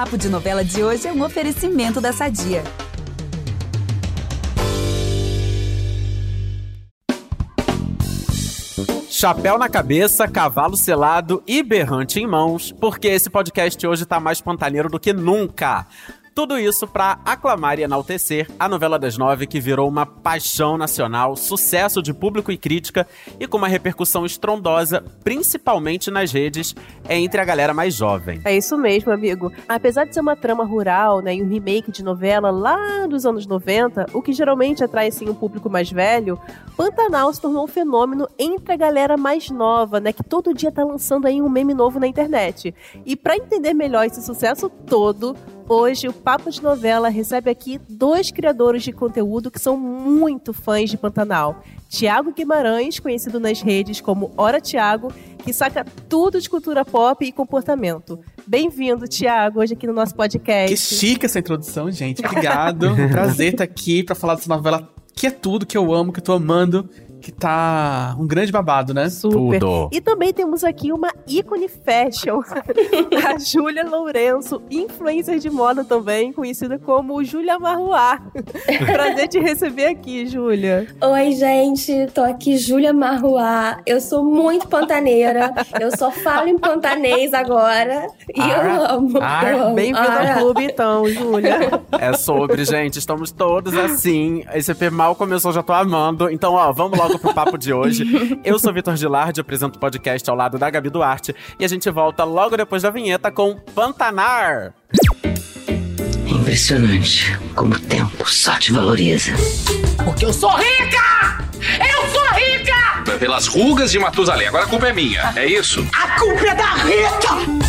Papo de Novela de hoje é um oferecimento da Sadia. Chapéu na cabeça, cavalo selado e berrante em mãos, porque esse podcast hoje tá mais pantaneiro do que nunca. Tudo isso para aclamar e enaltecer a novela das nove que virou uma paixão nacional, sucesso de público e crítica e com uma repercussão estrondosa, principalmente nas redes, entre a galera mais jovem. É isso mesmo, amigo. Apesar de ser uma trama rural, né, e um remake de novela lá dos anos 90, o que geralmente atrai assim um público mais velho, Pantanal se tornou um fenômeno entre a galera mais nova, né, que todo dia tá lançando aí um meme novo na internet. E para entender melhor esse sucesso todo, Hoje, o Papo de Novela recebe aqui dois criadores de conteúdo que são muito fãs de Pantanal. Tiago Guimarães, conhecido nas redes como Hora Tiago, que saca tudo de cultura pop e comportamento. Bem-vindo, Tiago, hoje aqui no nosso podcast. Que chique essa introdução, gente. Obrigado. Prazer estar aqui para falar dessa novela que é tudo que eu amo, que eu tô amando que tá um grande babado, né? Super. Tudo. E também temos aqui uma ícone fashion, a Júlia Lourenço, influencer de moda também, conhecida como Júlia Marruá. Prazer te receber aqui, Júlia. Oi, gente, tô aqui, Júlia Marruá. Eu sou muito pantaneira, eu só falo em pantanês agora e ah, eu amo. Ah, Bem-vindo ah. ao clube, então, Júlia. É sobre, gente, estamos todos assim. Esse EP mal começou, já tô amando. Então, ó, vamos logo pro papo de hoje. Eu sou Vitor Gilardi, apresento o podcast ao lado da Gabi Duarte. E a gente volta logo depois da vinheta com Pantanar. É impressionante como o tempo só te valoriza. Porque eu sou rica! Eu sou rica! Pelas rugas de Matusalém, agora a culpa é minha, é isso? A culpa é da Rita!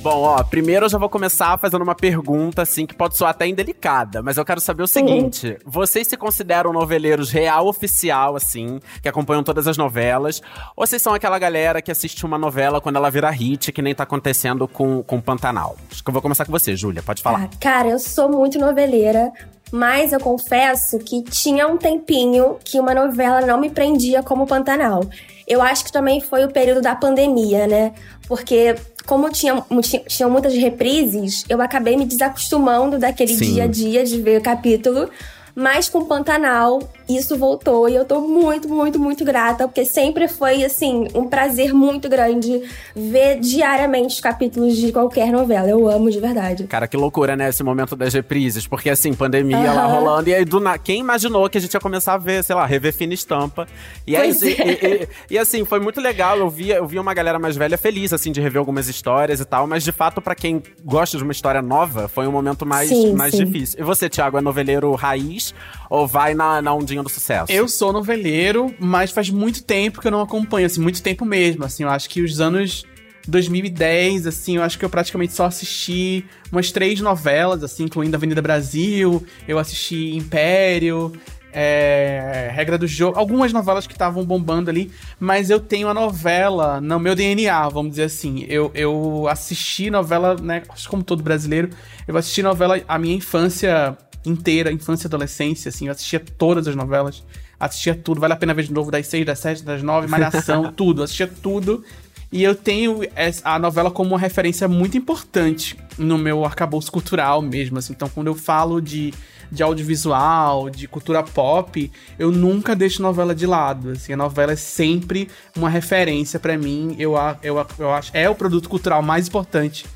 Bom, ó, primeiro eu já vou começar fazendo uma pergunta, assim, que pode soar até indelicada, mas eu quero saber o seguinte: uhum. vocês se consideram noveleiros real oficial, assim, que acompanham todas as novelas? Ou vocês são aquela galera que assiste uma novela quando ela vira hit, que nem tá acontecendo com, com Pantanal? Acho que eu vou começar com você, Júlia, pode falar. Ah, cara, eu sou muito noveleira, mas eu confesso que tinha um tempinho que uma novela não me prendia como Pantanal. Eu acho que também foi o período da pandemia, né? Porque como tinha, tinha muitas reprises, eu acabei me desacostumando daquele Sim. dia a dia de ver o capítulo. Mas com Pantanal, isso voltou e eu tô muito, muito, muito grata, porque sempre foi, assim, um prazer muito grande ver diariamente os capítulos de qualquer novela. Eu amo de verdade. Cara, que loucura, né? Esse momento das reprises, porque, assim, pandemia uhum. lá rolando, e aí do na... quem imaginou que a gente ia começar a ver, sei lá, rever fina estampa. E aí, é. e, e, e, assim, foi muito legal. Eu via, eu via uma galera mais velha feliz, assim, de rever algumas histórias e tal, mas de fato, para quem gosta de uma história nova, foi um momento mais, sim, mais sim. difícil. E você, Thiago, é noveleiro raiz ou vai na, na ondinha do sucesso? Eu sou noveleiro, mas faz muito tempo que eu não acompanho, assim, muito tempo mesmo. Assim, eu acho que os anos 2010, assim, eu acho que eu praticamente só assisti umas três novelas, assim, incluindo Avenida Brasil, eu assisti Império, é, Regra do Jogo, algumas novelas que estavam bombando ali, mas eu tenho a novela no meu DNA, vamos dizer assim. Eu, eu assisti novela, né, como todo brasileiro, eu assisti novela a minha infância inteira, infância e adolescência, assim, eu assistia todas as novelas, assistia tudo, vale a pena ver de novo das seis, das sete, das nove, Malhação, tudo, assistia tudo. E eu tenho a novela como uma referência muito importante no meu arcabouço cultural mesmo, assim. Então, quando eu falo de, de audiovisual, de cultura pop, eu nunca deixo novela de lado, assim. A novela é sempre uma referência para mim. Eu, eu, eu acho é o produto cultural mais importante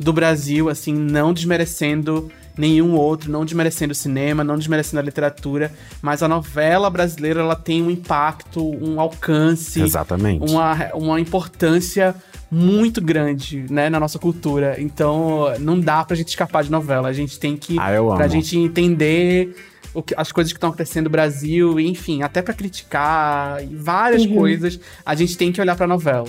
do Brasil, assim, não desmerecendo nenhum outro, não desmerecendo o cinema, não desmerecendo a literatura, mas a novela brasileira ela tem um impacto, um alcance, Exatamente. Uma, uma importância muito grande, né, na nossa cultura. Então, não dá pra gente escapar de novela. A gente tem que. Ah, eu amo. Pra gente entender o que, as coisas que estão acontecendo no Brasil, enfim, até para criticar várias uhum. coisas, a gente tem que olhar pra novela.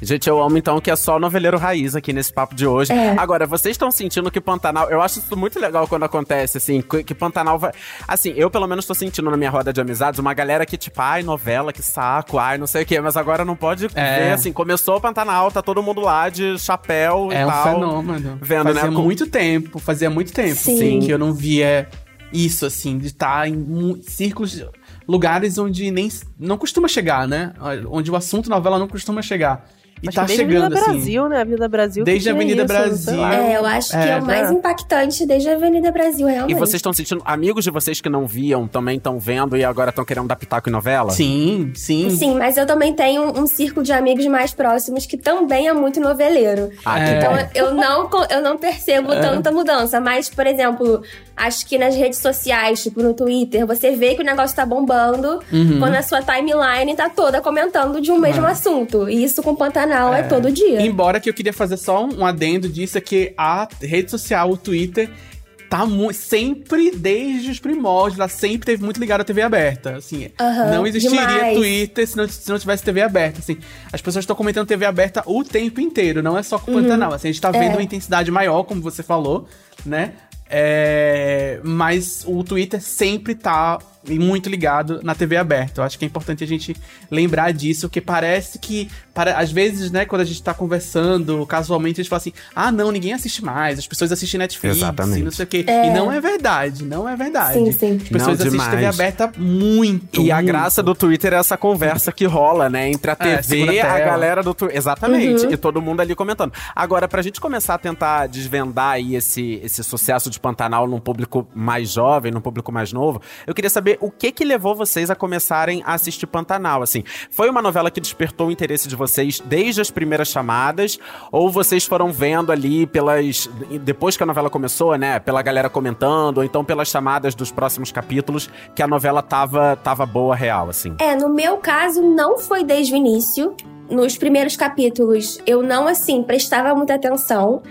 Gente, eu amo então que é só noveleiro raiz aqui nesse papo de hoje. É. Agora, vocês estão sentindo que Pantanal. Eu acho isso muito legal quando acontece, assim, que Pantanal vai. Assim, eu pelo menos tô sentindo na minha roda de amizades uma galera que, tipo, ai, novela, que saco, ai, não sei o quê, mas agora não pode é. ver, assim, começou o Pantanal, tá todo mundo lá de chapéu é e um tal. fenômeno. Vendo, fazia né? muito tempo, fazia muito tempo, Sim. Sim, que eu não via isso, assim, de estar tá em círculos lugares onde nem não costuma chegar, né? Onde o assunto novela não costuma chegar. E Acho tá que desde chegando, a Avenida assim. Brasil, né? A Avenida Brasil. Desde a Avenida isso, Brasil. É, eu acho que é, É, o mais né? impactante desde a Avenida Brasil, E realmente. vocês estão sentindo. Amigos de vocês que não viam também estão vendo e agora estão querendo dar pitaco em novela? Sim, sim. Sim, mas eu também tenho um círculo de amigos mais próximos que também é muito noveleiro. Ah, É. Então eu não, eu não percebo tanta mudança. Mas, por exemplo, acho que nas redes sociais, tipo no Twitter, você vê que o negócio tá bombando Uhum. quando a sua timeline tá toda comentando de um mesmo assunto. E isso com Pantanal é, É. todo dia. Embora que eu queria fazer só um adendo disso, é que a rede social, o Twitter, tá sempre, desde os primórdios, ela sempre teve muito ligada à TV aberta. Assim, não existiria demais. Twitter se não, se não tivesse TV aberta. Assim, as pessoas estão comentando TV aberta o tempo inteiro, não é só com o Pantanal. Assim, a gente tá vendo É. uma intensidade maior, como você falou, né? É, mas o Twitter sempre tá muito ligado na TV aberta. Eu acho que é importante a gente lembrar disso, porque parece que, para, às vezes, né, quando a gente tá conversando casualmente, a gente fala assim: ah, não, ninguém assiste mais, as pessoas assistem Netflix Exatamente. e não sei o quê. É. E não é verdade, não é verdade. Sim, sim. As pessoas Não, assistem demais. TV aberta muito. E a muito. graça do Twitter é essa conversa que rola, né? Entre a É, TV e a tela. galera do Twitter. Exatamente. E todo mundo ali comentando. Agora, pra gente começar a tentar desvendar aí esse, esse sucesso de Pantanal num público mais jovem, num público mais novo, eu queria saber o que que levou vocês a começarem a assistir Pantanal, assim. Foi uma novela que despertou o interesse de vocês desde as primeiras chamadas? Ou vocês foram vendo ali pelas... Depois que a novela começou, né? Pela galera comentando, ou então pelas chamadas dos próximos capítulos, que a novela tava, tava boa, real, assim? É, no meu caso, não foi desde o início. Nos primeiros capítulos, eu não, assim, prestava muita atenção.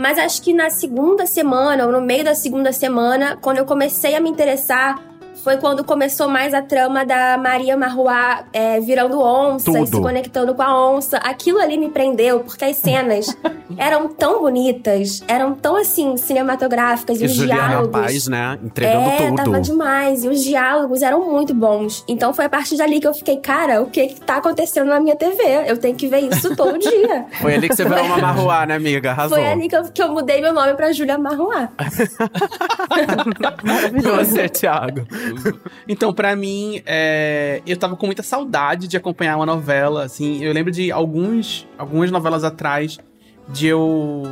Mas acho que na segunda semana, ou no meio da segunda semana, quando eu comecei a me interessar, foi quando começou mais a trama da Maria Marruá é, virando onça e Tudo. se conectando com a onça. Aquilo ali me prendeu, porque as cenas eram tão bonitas, eram tão, assim, cinematográficas, e, E os Juliana diálogos... Paz, né? Entregando é, tudo. tava demais. E os diálogos eram muito bons. Então foi a partir dali que eu fiquei, cara, o que que tá acontecendo na minha TV? Eu tenho que ver isso todo dia. Foi ali que você virou uma marruá, né, amiga? Arrasou. Foi ali que eu, que eu mudei meu nome pra Júlia Marruá. E você, Thiago? Então, pra mim, é, eu tava com muita saudade de acompanhar uma novela, assim. Eu lembro de alguns, algumas novelas atrás de eu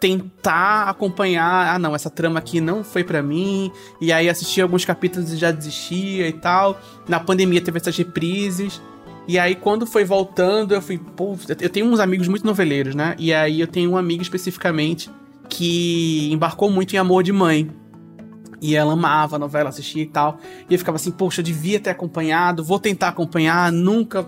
tentar acompanhar, ah não, essa trama aqui não foi pra mim, e aí assistia alguns capítulos e já desistia e tal. Na pandemia teve essas reprises. E aí, quando foi voltando, eu fui, pô, eu tenho uns amigos muito noveleiros, né? E aí eu tenho um amigo especificamente que embarcou muito em Amor de Mãe. E ela amava a novela, assistia e tal. E eu ficava assim, poxa, eu devia ter acompanhado, vou tentar acompanhar, nunca,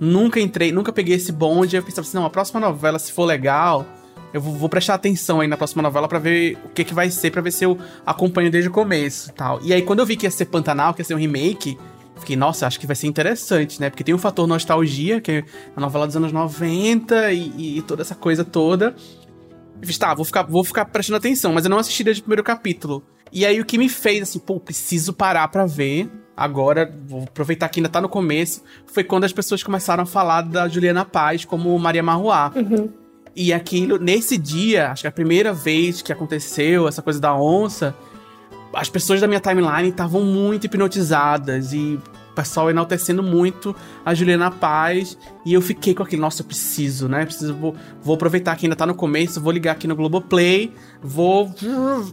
nunca entrei, nunca peguei esse bonde. Eu pensava assim, não, a próxima novela, se for legal, eu vou, vou prestar atenção aí na próxima novela pra ver o que que vai ser, pra ver se eu acompanho desde o começo e tal. E aí, quando eu vi que ia ser Pantanal, que ia ser um remake, fiquei, nossa, acho que vai ser interessante, né? Porque tem o fator nostalgia, que é a novela dos anos 90 e, e toda essa coisa toda. Eu fiz, tá, vou ficar, vou ficar prestando atenção, mas eu não assisti desde o primeiro capítulo. E aí o que me fez, assim, pô, preciso parar pra ver. Agora, vou aproveitar que ainda tá no começo. Foi quando as pessoas começaram a falar da Juliana Paz como Maria Marruá. E aquilo, nesse dia, acho que a primeira vez que aconteceu essa coisa da onça, as pessoas da minha timeline estavam muito hipnotizadas e pessoal enaltecendo muito a Juliana Paz. E eu fiquei com aquilo, nossa, eu preciso, né? Preciso, vou, vou aproveitar que ainda tá no começo, vou ligar aqui no Globoplay, vou.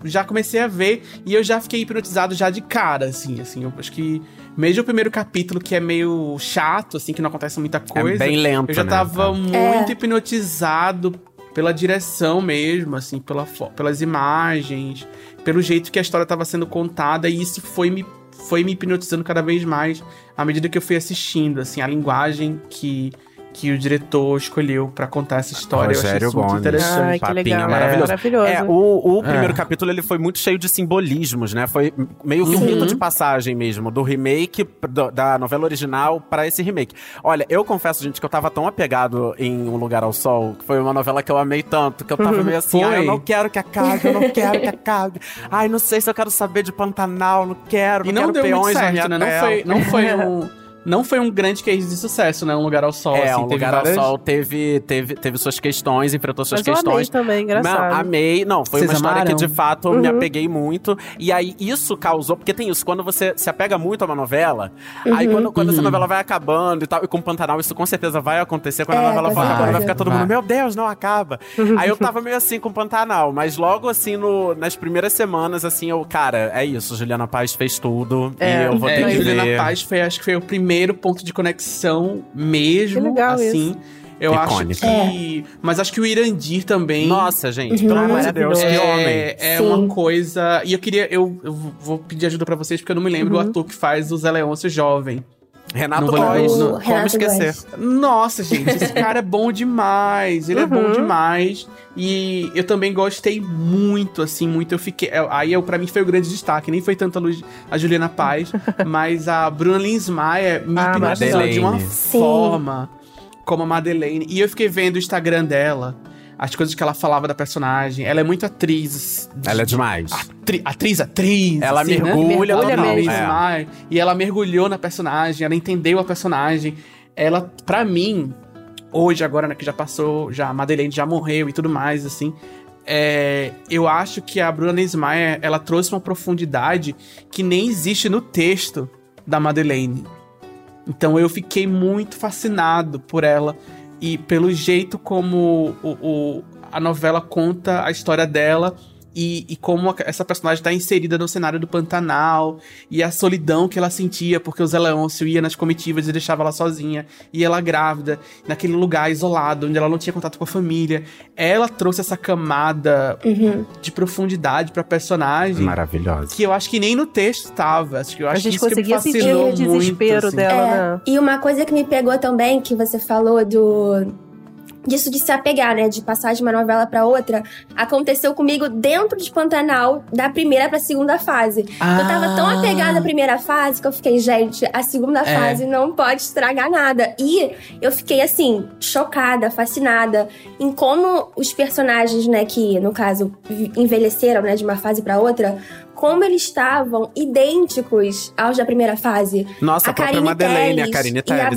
Já comecei a ver e eu já fiquei hipnotizado já de cara, assim, assim. Eu acho que mesmo o primeiro capítulo, que é meio chato, assim, que não acontece muita coisa. É bem lento, Eu já né? tava É. muito hipnotizado pela direção mesmo, assim, pela, pelas imagens, pelo jeito que a história estava sendo contada, e isso foi me, foi me hipnotizando cada vez mais à medida que eu fui assistindo, assim, a linguagem que, que o diretor escolheu pra contar essa história. eu achei Rogério isso muito Gomes. interessante. Ai, que legal. maravilhoso. Maravilhoso. É, o, o primeiro É. capítulo ele foi muito cheio de simbolismos, né? Foi meio que um rito de passagem mesmo, do remake do- da novela original pra esse remake. Olha, eu confesso, gente, que eu tava tão apegado em Um Lugar ao Sol, que foi uma novela que eu amei tanto, que eu tava meio assim, ah, eu não quero que acabe, eu não quero que acabe. Ai, não sei se eu quero saber de Pantanal, não quero, E não, não quero deu muito peões na minha certo, né? Não foi, não foi um. Não foi um grande case de sucesso, né? Um Lugar ao Sol, é, assim. um teve lugar várias- ao sol teve, teve, teve suas questões, enfrentou suas Mas eu amei questões. também, engraçado. Não, amei. Não, foi Vocês uma história amaram? que de fato eu me Uhum. apeguei muito. E aí isso causou. Porque tem isso, quando você se apega muito a uma novela, aí Uhum. quando, quando essa Uhum. novela vai acabando e tal, e com Pantanal isso com certeza vai acontecer. Quando É, a novela for acabando, vai ficar todo Vai. mundo, meu Deus, não acaba. aí eu tava meio assim com Pantanal, mas logo assim, no, nas primeiras semanas, assim, eu, cara, é isso, Juliana Paz fez tudo. É. e eu vou É, ter que Juliana ver. Paz foi, acho que foi o primeiro ponto de conexão mesmo, Que legal assim. Eu Icônico. acho que... Mas acho que o Irandir também... Nossa, gente, Uhum. pelo amor de Deus, que homem. É, é Sim. uma coisa. E eu queria. Eu, eu vou pedir ajuda pra vocês, porque eu não me lembro Uhum. o ator que faz o Zé Leôncio jovem. Renato Não vou lembrar Góes, como Renato esquecer? Góes. Nossa, gente, esse cara é bom demais. Ele é bom Uhum. demais. E eu também gostei muito, assim, muito. Eu fiquei. é, Aí eu, pra mim foi o grande destaque. Nem foi tanto a, Lu- a Juliana Paz, mas a Bruna Linsmeyer me Ah, hipnotizou de uma. Sim. forma como a Madeleine. E eu fiquei vendo o Instagram dela. As coisas que ela falava da personagem. Ela é muito atriz. Ela é demais. Atri- atriz, atriz. Ela assim, né? mergulha Mergulha total. mesmo. É. E ela mergulhou na personagem, ela entendeu a personagem. Ela, pra mim, hoje, agora, né, que já passou, já a Madeleine já morreu e tudo mais, assim. é, eu acho que a Bruna Neismaier, ela trouxe uma profundidade que nem existe no texto da Madeleine. Então eu fiquei muito fascinado por ela e pelo jeito como o, o- a novela conta a história dela e, e como a- essa personagem está inserida no cenário do Pantanal e a solidão que ela sentia porque o Zé Leôncio ia nas comitivas e deixava ela sozinha e ela grávida naquele lugar isolado onde ela não tinha contato com a família. Ela trouxe essa camada Uhum. de profundidade pra personagem Maravilhosa. que eu acho que nem no texto tava. Acho que eu A acho gente que isso que me conseguia sentir o desespero muito, assim. dela, É, né? E uma coisa que me pegou também, que você falou do. Disso de se apegar, né? De passar de uma novela pra outra, aconteceu comigo dentro de Pantanal, da primeira pra segunda fase. Eu tava tão Ah. apegada à primeira fase que eu fiquei, gente, a segunda É. fase não pode estragar nada. E eu fiquei, assim, chocada, fascinada em como os personagens, né, que no caso envelheceram, né, de uma fase pra outra, como eles estavam idênticos aos da primeira fase. Nossa, a, própria Madeleine, a Karine e a Bruna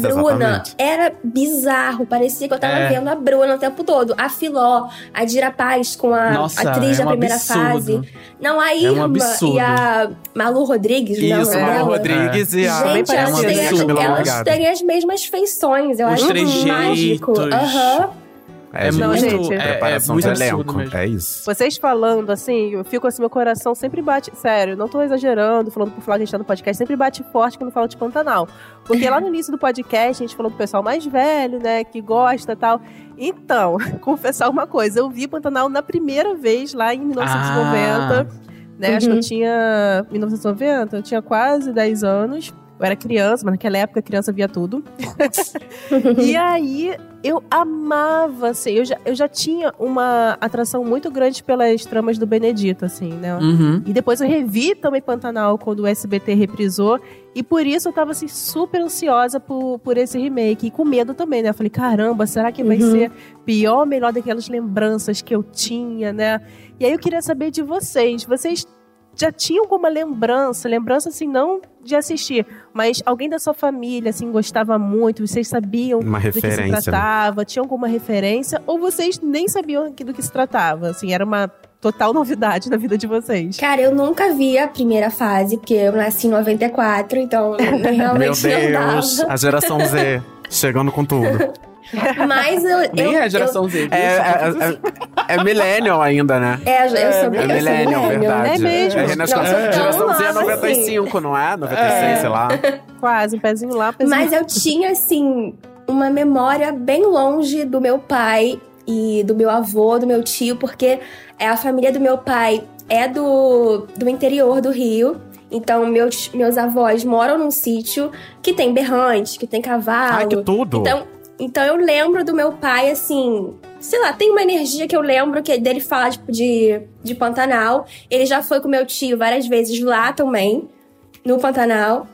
exatamente. era bizarro. Parecia que eu tava É. vendo a Bruna o tempo todo. A Filó, a Dira Paz com a Nossa, atriz é da um primeira absurdo. fase. Não, a É um Irma e a Malu Rodrigues, não, Isso, é Malu? Rodrigues e a... Gente, elas, parecido, têm, as- elas têm as mesmas feições. Eu Os acho trejeitos. mágico. Aham. É, É gente, Não, gente, é, é preparação muito elenco. mesmo. É isso. Vocês falando, assim, eu fico assim, meu coração sempre bate. Sério, não tô exagerando, falando por falar que a gente tá no podcast, sempre bate forte quando fala de Pantanal. Porque lá no início do podcast, a gente falou do pessoal mais velho, né, que gosta e tal. Então, confessar uma coisa, eu vi Pantanal na primeira vez lá em 1990. Né, Acho que eu Uhum. tinha. 1990, eu tinha quase 10 anos. Eu era criança, mas naquela época a criança via tudo. e aí eu amava, assim, eu já, eu já tinha uma atração muito grande pelas tramas do Benedito, assim, né? Uhum. E depois eu revi também Pantanal quando o SBT reprisou. E por isso eu tava assim, super ansiosa por, por esse remake. E com medo também, né? Eu falei, caramba, será que vai Uhum. ser pior ou melhor daquelas lembranças que eu tinha, né? E aí eu queria saber de vocês. Vocês já tinham alguma lembrança? Lembrança, assim, não de assistir, mas alguém da sua família, assim, gostava muito? Vocês sabiam Uma do que se né? tratava? Tinham alguma referência? Ou vocês nem sabiam do que se tratava? Assim, era uma total novidade na vida de vocês. Cara, eu nunca vi a primeira fase, porque eu nasci em 94, então Meu realmente não Deus, dava. a geração Z chegando com tudo. Mas eu. Nem eu, é a geração Z. É, é, é, é millennial ainda, né? Eu, é, eu sou, É sou millennial, millennial. verdade. É mesmo? É, nas- Não, geração não, Z é não, 95, não é? 96, É. sei lá. Quase, um pezinho lá, um pezinho Mas eu tinha, assim, uma memória bem longe do meu pai e do meu avô, do meu tio, porque é, a família do meu pai é do, do interior do Rio. Então, meus, meus avós moram num sítio que tem berrante, que tem cavalo. Ai, que tudo. Então, então eu lembro do meu pai, assim, sei lá, tem uma energia que eu lembro que dele falar, tipo, de, de Pantanal. Ele já foi com meu tio várias vezes lá também, no Pantanal.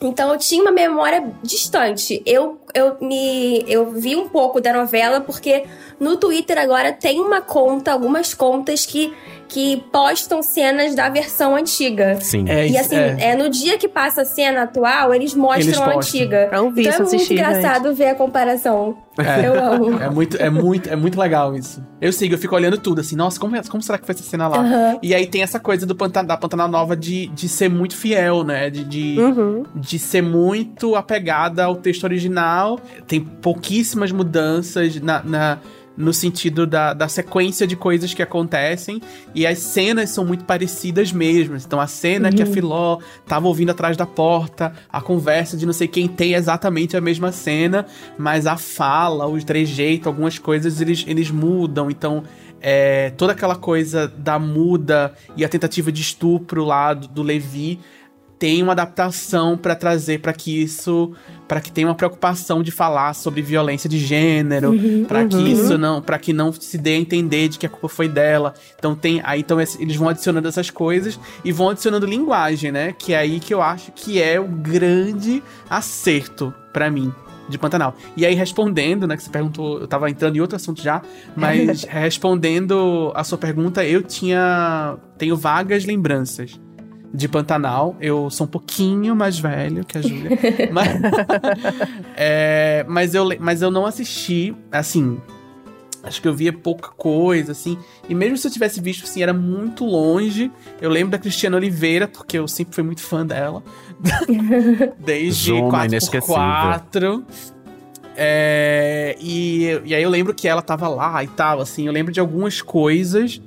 Então eu tinha uma memória distante. Eu, eu me eu vi um pouco da novela porque no Twitter agora tem uma conta, algumas contas que que postam cenas da versão antiga. Sim. É, E isso- assim, é. é. no dia que passa a cena atual, eles mostram Eles a antiga. É um vício então é muito assistir, engraçado ver a comparação. É. Eu amo. É muito, é, muito, é muito legal isso. Eu sigo, eu fico olhando tudo, assim, nossa, como, como será que foi essa cena lá? E aí tem essa coisa do Pantan, da Pantanal Nova de, de ser muito fiel, né? De, de, Uhum. de ser muito apegada ao texto original. Tem pouquíssimas mudanças na, na- no sentido da, da sequência de coisas que acontecem. E as cenas são muito parecidas mesmo. Então a cena que a Filó tava ouvindo atrás da porta, a conversa de não sei quem tem exatamente a mesma cena, mas a fala, os trejeitos, algumas coisas eles, eles mudam. Então é, toda aquela coisa da muda e a tentativa de estupro lá do, do Levi tem uma adaptação pra trazer pra que isso para que tenha uma preocupação de falar sobre violência de gênero pra que isso não para que não se dê a entender de que a culpa foi dela então tem aí então eles vão adicionando essas coisas e vão adicionando linguagem né que é aí que eu acho que é o grande acerto pra mim de Pantanal. E aí, respondendo, né, que você perguntou, eu tava entrando em outro assunto já, mas respondendo a sua pergunta, eu tinha. tenho vagas lembranças de Pantanal. Eu sou um pouquinho mais velho que a Júlia. mas, é, mas, eu, mas eu não assisti, assim. Acho que eu via pouca coisa, assim. E mesmo se eu tivesse visto, assim, era muito longe. Eu lembro da Cristiana Oliveira, porque eu sempre fui muito fã dela. Desde inesquecível. 4x4. É, e, e aí eu lembro que ela tava lá e tal, assim. Eu lembro de algumas coisas,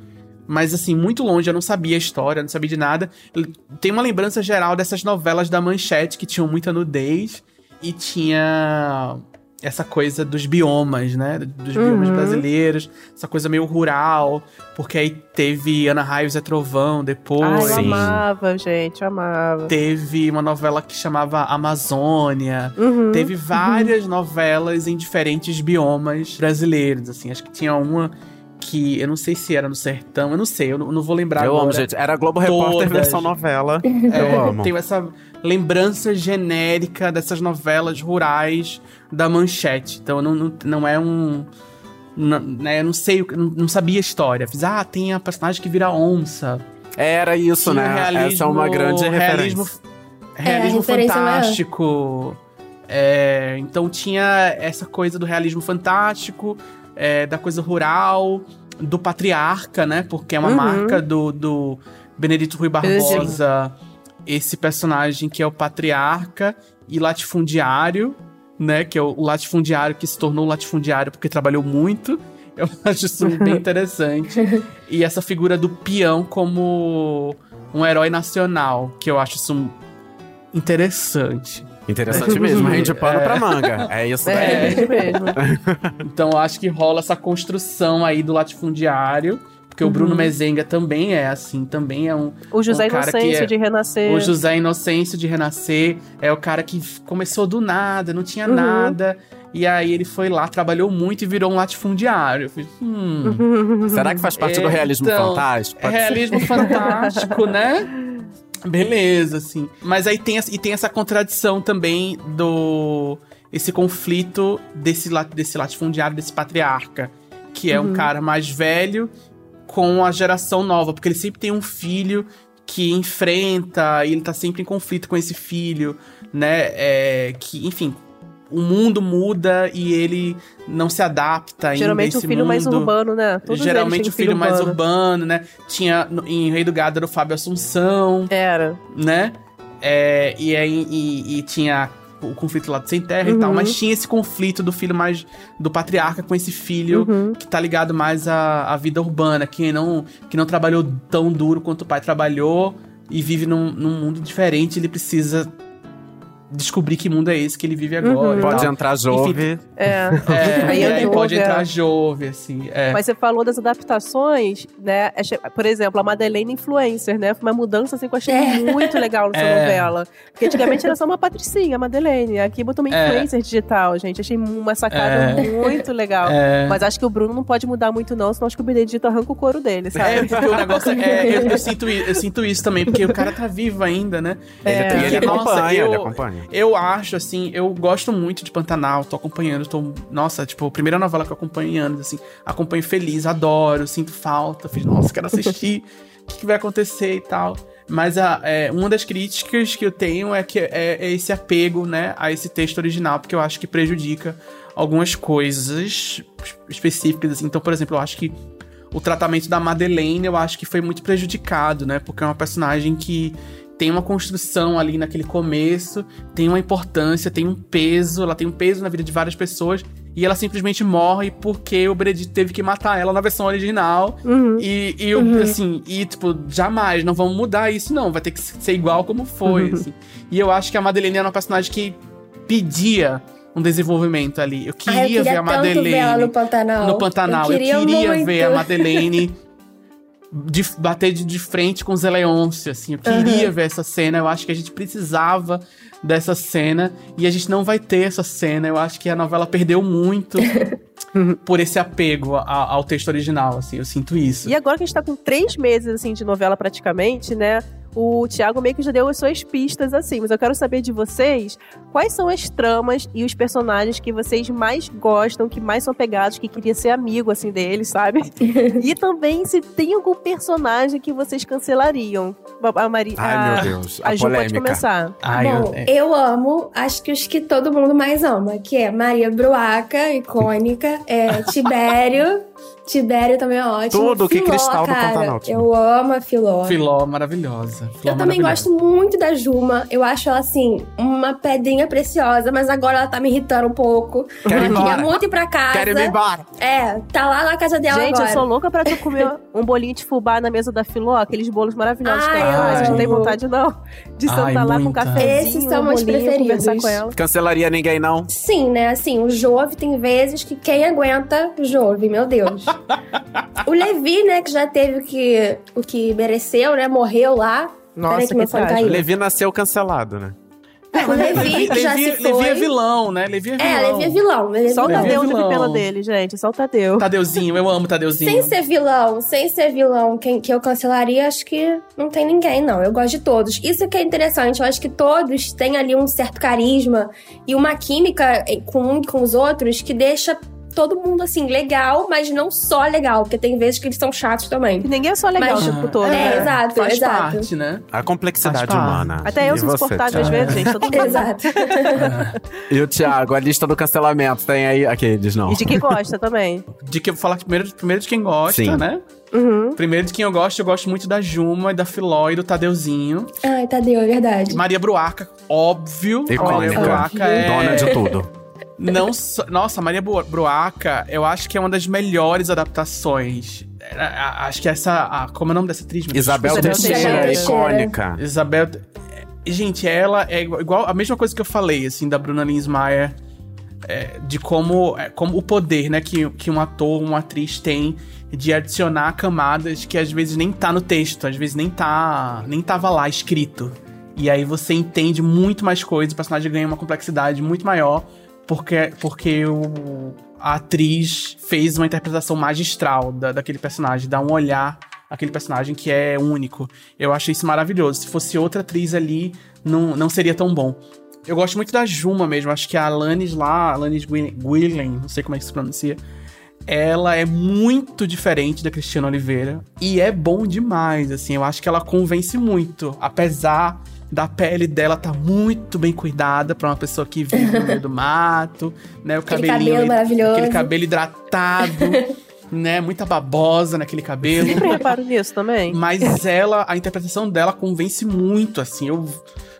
mas assim, muito longe. Eu não sabia a história, não sabia de nada. Eu tenho uma lembrança geral dessas novelas da Manchete que tinham muita nudez e tinha essa coisa dos biomas, né? Dos biomas Uhum. brasileiros, essa coisa meio rural, porque aí teve Ana Raios é Trovão Ai, depois. eu Sim. amava, gente, eu amava. Teve uma novela que chamava Amazônia. Uhum. Teve várias novelas em diferentes biomas brasileiros, assim. Acho que tinha uma que eu não sei se era no sertão, eu não sei, eu não, não vou lembrar Eu agora. amo, gente. Era Globo Repórter versão novela. É, Eu amo. Tenho essa lembrança genérica dessas novelas rurais da Manchete. Então não, não, não é um. Não, né, eu não sei, eu não, não sabia a história. Fiz, ah, tem a personagem que vira onça. Era isso, Tinha né? realismo- Essa é uma grande realismo, referência. realismo maior. fantástico. É, então tinha essa coisa do realismo fantástico, é, da coisa rural, do patriarca, né? Porque é uma Uhum. marca do, do Benedito Rui Barbosa, esse personagem que é o patriarca e latifundiário, né? Que é o latifundiário que se tornou latifundiário porque trabalhou muito. Eu acho isso bem interessante. E essa figura do peão como um herói nacional, que eu acho isso interessante. Interessante mesmo. Rende pano pra manga. É isso daí. É, isso mesmo. Então eu acho que rola essa construção aí do latifundiário, porque o Bruno Mezenga também é assim, também é um O José Um cara que Inocêncio é- de Renascer. o José Inocêncio de Renascer é o cara que começou do nada, não tinha Uhum. nada. E aí ele foi lá, trabalhou muito e virou um latifundiário. Eu falei, hum, Será que faz parte do realismo Então, fantástico? é Pode ser. realismo fantástico, né? Beleza, assim. Mas aí tem, essa- e tem essa contradição também do. Esse conflito desse, desse latifundiário, desse patriarca, que é um cara mais velho com a geração nova, porque ele sempre tem um filho que enfrenta e ele tá sempre em conflito com esse filho, né? É, que, enfim, o mundo muda e ele não se adapta ainda Geralmente o filho mais mundo. urbano, né? Todos Geralmente o têm filho mais urbano. né? Tinha em Rei do Gado era o Fábio Assunção, Era. né? É, e aí e, e tinha o conflito lá do Sem Terra e Uhum. tal, mas tinha esse conflito do filho mais do patriarca com esse filho Uhum. que tá ligado mais à, à vida urbana, que não, que não trabalhou tão duro quanto o pai trabalhou e vive num, num mundo diferente, ele precisa descobrir que mundo é esse que ele vive agora. Uhum. Pode entrar Jove. É. É, Aí aí entrou, pode é. entrar Jove, assim. É. Mas você falou das adaptações, né? Achei- Por exemplo, a Madeleine Influencer, né? Foi uma mudança assim, que eu achei É. muito legal nessa É. novela. Porque antigamente era só uma patricinha, a Madeleine. Aqui botou uma É. influencer digital, gente. Achei uma sacada É. muito legal. É. Mas acho que o Bruno não pode mudar muito, não, senão acho que o Benedito arranca o couro dele, É, sabe? porque o negócio é. eu, eu sinto, eu sinto isso também, porque o cara tá vivo ainda, né? É. Ele, ele Nossa, acompanha, eu- ele acompanha. Eu acho, assim, eu gosto muito de Pantanal, tô acompanhando, tô. Nossa, tipo, primeira novela que eu acompanhando, assim, acompanho feliz, adoro, sinto falta, fiz, nossa, quero assistir, o que, que vai acontecer e tal. Mas a, é, uma das críticas que eu tenho é que é, é esse apego, né, a esse texto original, porque eu acho que prejudica algumas coisas específicas, assim. Então, por exemplo, eu acho que o tratamento da Madeleine, eu acho que foi muito prejudicado, né? Porque é uma personagem que tem uma construção ali naquele começo, tem uma importância, tem um peso, ela tem um peso na vida de várias pessoas. E ela simplesmente morre porque o Benedito teve que matar ela na versão original. Uhum. E, e eu, Uhum. assim, e tipo, jamais, não vamos mudar isso, não. Vai ter que ser igual como foi, Uhum. assim. E eu acho que a Madeleine era uma personagem que pedia um desenvolvimento ali. Eu queria, Ai, eu queria ver a Madeleine ver ela no Pantanal. no Pantanal. Eu Eu queria, queria ver a. Madeleine de, bater de, de frente com os Leôncio, assim. Eu queria Uhum. ver essa cena. Eu acho que a gente precisava dessa cena. E a gente não vai ter essa cena. Eu acho que a novela perdeu muito por esse apego a- ao texto original, assim. Eu sinto isso. E agora que a gente tá com três meses, assim, de novela praticamente, né? O Thiago meio que já deu as suas pistas, assim. Mas eu quero saber de vocês quais são as tramas e os personagens que vocês mais gostam, que mais são pegados, que queria ser amigo, assim, deles, sabe? e também se tem algum personagem que vocês cancelariam. A Maria. Ai, meu Deus. A, A Ju pode começar. Ai, Bom, eu- é. eu amo, acho que os que todo mundo mais ama, que é Maria Bruaca, icônica, é Tibério, Tibério também é ótimo. Tudo que Filó, Cristal do cara, Pantanal tinha. Eu amo a Filó. Filó, maravilhosa. Filó Eu também gosto muito da Juma. Eu acho ela, assim, uma pedrinha preciosa, mas agora ela tá me irritando um pouco. Quero ir queria embora. muito ir pra casa. Quero ir embora. É, tá lá na casa dela Gente, agora. eu sou louca pra tu comer um bolinho de fubá na mesa da Filó, aqueles bolos maravilhosos que ela Ai, faz. Eu não tenho amo. vontade, não. De sentar Ai, lá com um cafezinho, Esses são um meus bolinho, preferidos. conversar com ela. Cancelaria ninguém, não? Sim, né? Assim, o Jove tem vezes que quem aguenta o Jove, meu Deus. O Levi, né, que já teve o que, o que mereceu, né? Morreu lá. Nossa, Peraí que que trágico. O. Levi nasceu cancelado, né? O Levi, que já Levi, se Levi foi. é vilão, né? Levi é vilão. É, Levi é vilão. Levi é Só o. Levi é Tadeu teve vilão. pena dele, gente. Só o Tadeu. Tadeuzinho, eu amo Tadeuzinho. Sem ser vilão, sem ser vilão, quem que eu cancelaria, acho que não tem ninguém, não. Eu gosto de todos. Isso que é interessante, eu acho que todos têm ali um certo carisma e uma química eh, com um e com os outros que deixa todo mundo, assim, legal, mas não só legal, porque tem vezes que eles são chatos também. E ninguém é só legal Mas- o tempo todo. É, né? exato, Faz exato. parte, né? A complexidade humana. Até eu sou insuportável às vezes, gente. Todo mundo. Exato. E o Thiago, a lista do cancelamento tem aí. Aqueles, não. E de quem gosta também. De que eu vou falar primeiro, primeiro de quem gosta, Sim. né? Uhum. Primeiro de quem eu gosto, eu gosto muito da Juma e da Filó e do Tadeuzinho. Ai, Tadeu, é verdade. Maria Bruaca, óbvio. Icônica. Maria Bruaca é... Dona de tudo. Não só- Nossa, Maria Bruaca, eu acho que é uma das melhores adaptações. Acho que essa. a- como é o nome dessa atriz? Isabel Teixeira, icônica. Isabel. é, Gente, ela é igual, a mesma coisa que eu falei, assim, da Bruna Linsmeyer. é, de como, é, como o poder, né, que, que um ator, uma atriz tem de adicionar camadas que às vezes nem tá no texto, às vezes nem tá. nem tava lá escrito. E aí você entende muito mais coisas, o personagem ganha uma complexidade muito maior, porque, porque o, a atriz fez uma interpretação magistral da, daquele personagem, dá um olhar àquele personagem que é único. Eu acho isso maravilhoso. Se fosse outra atriz ali, não, não seria tão bom. Eu gosto muito da Juma mesmo, acho que a Alanis lá, Alanis Guillen, não sei como é que se pronuncia, ela é muito diferente da Cristina Oliveira e é bom demais, assim, eu acho que ela convence muito, apesar da pele dela tá muito bem cuidada pra uma pessoa que vive no meio do mato, né, o Aquele cabelinho, cabelo maravilhoso. aquele cabelo hidratado, né, muita babosa naquele cabelo. Sempre reparo nisso também. Mas ela, a interpretação dela convence muito, assim. Eu,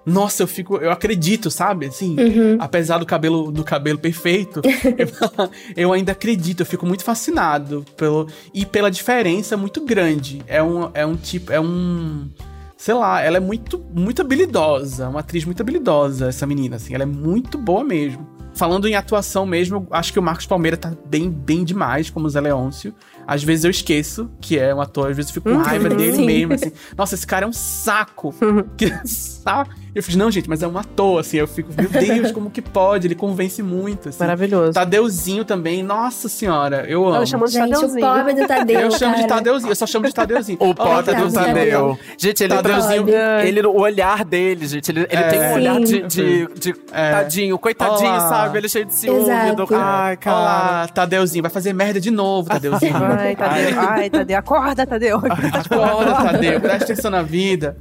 nossa, eu fico, eu acredito, sabe? Assim, apesar do cabelo do cabelo perfeito, eu, eu ainda acredito. Eu fico muito fascinado pelo e pela diferença muito grande. É um, é um tipo, é um Sei lá, ela é muito, muito habilidosa. Uma atriz muito habilidosa, essa menina, assim. Ela é muito boa mesmo. falando em atuação mesmo, acho que o Marcos Palmeira tá bem, bem demais como Zé Leôncio. Às vezes eu esqueço que é um ator, às vezes eu fico com raiva dele Sim. mesmo, assim. Nossa, esse cara é um saco. que saco. Eu fiz, não, gente, mas é um ator, assim. Eu fico, meu Deus, como que pode? Ele convence muito, assim. Maravilhoso. Tadeuzinho também, nossa senhora, eu amo. Ela chamou de Gente, o Tadeuzinho. pobre do Tadeu, Eu chamo de cara. Tadeuzinho, eu só chamo de Tadeuzinho. O pobre do Tadeuzinho. Tadeu. Gente, ele, Tadeuzinho. ele, o olhar dele, gente, ele, ele É. tem um olhar de, Sim. de, de É. tadinho, coitadinho, Olá. sabe? Ele é cheio de ciúme. Exato. Do... Ai, cara. Olá, Tadeuzinho, vai fazer merda de novo, Tadeuzinho. Ai, Tadeu. Ai, Tadeu. Acorda, Tadeu. Acorda, Tadeu, presta atenção na vida.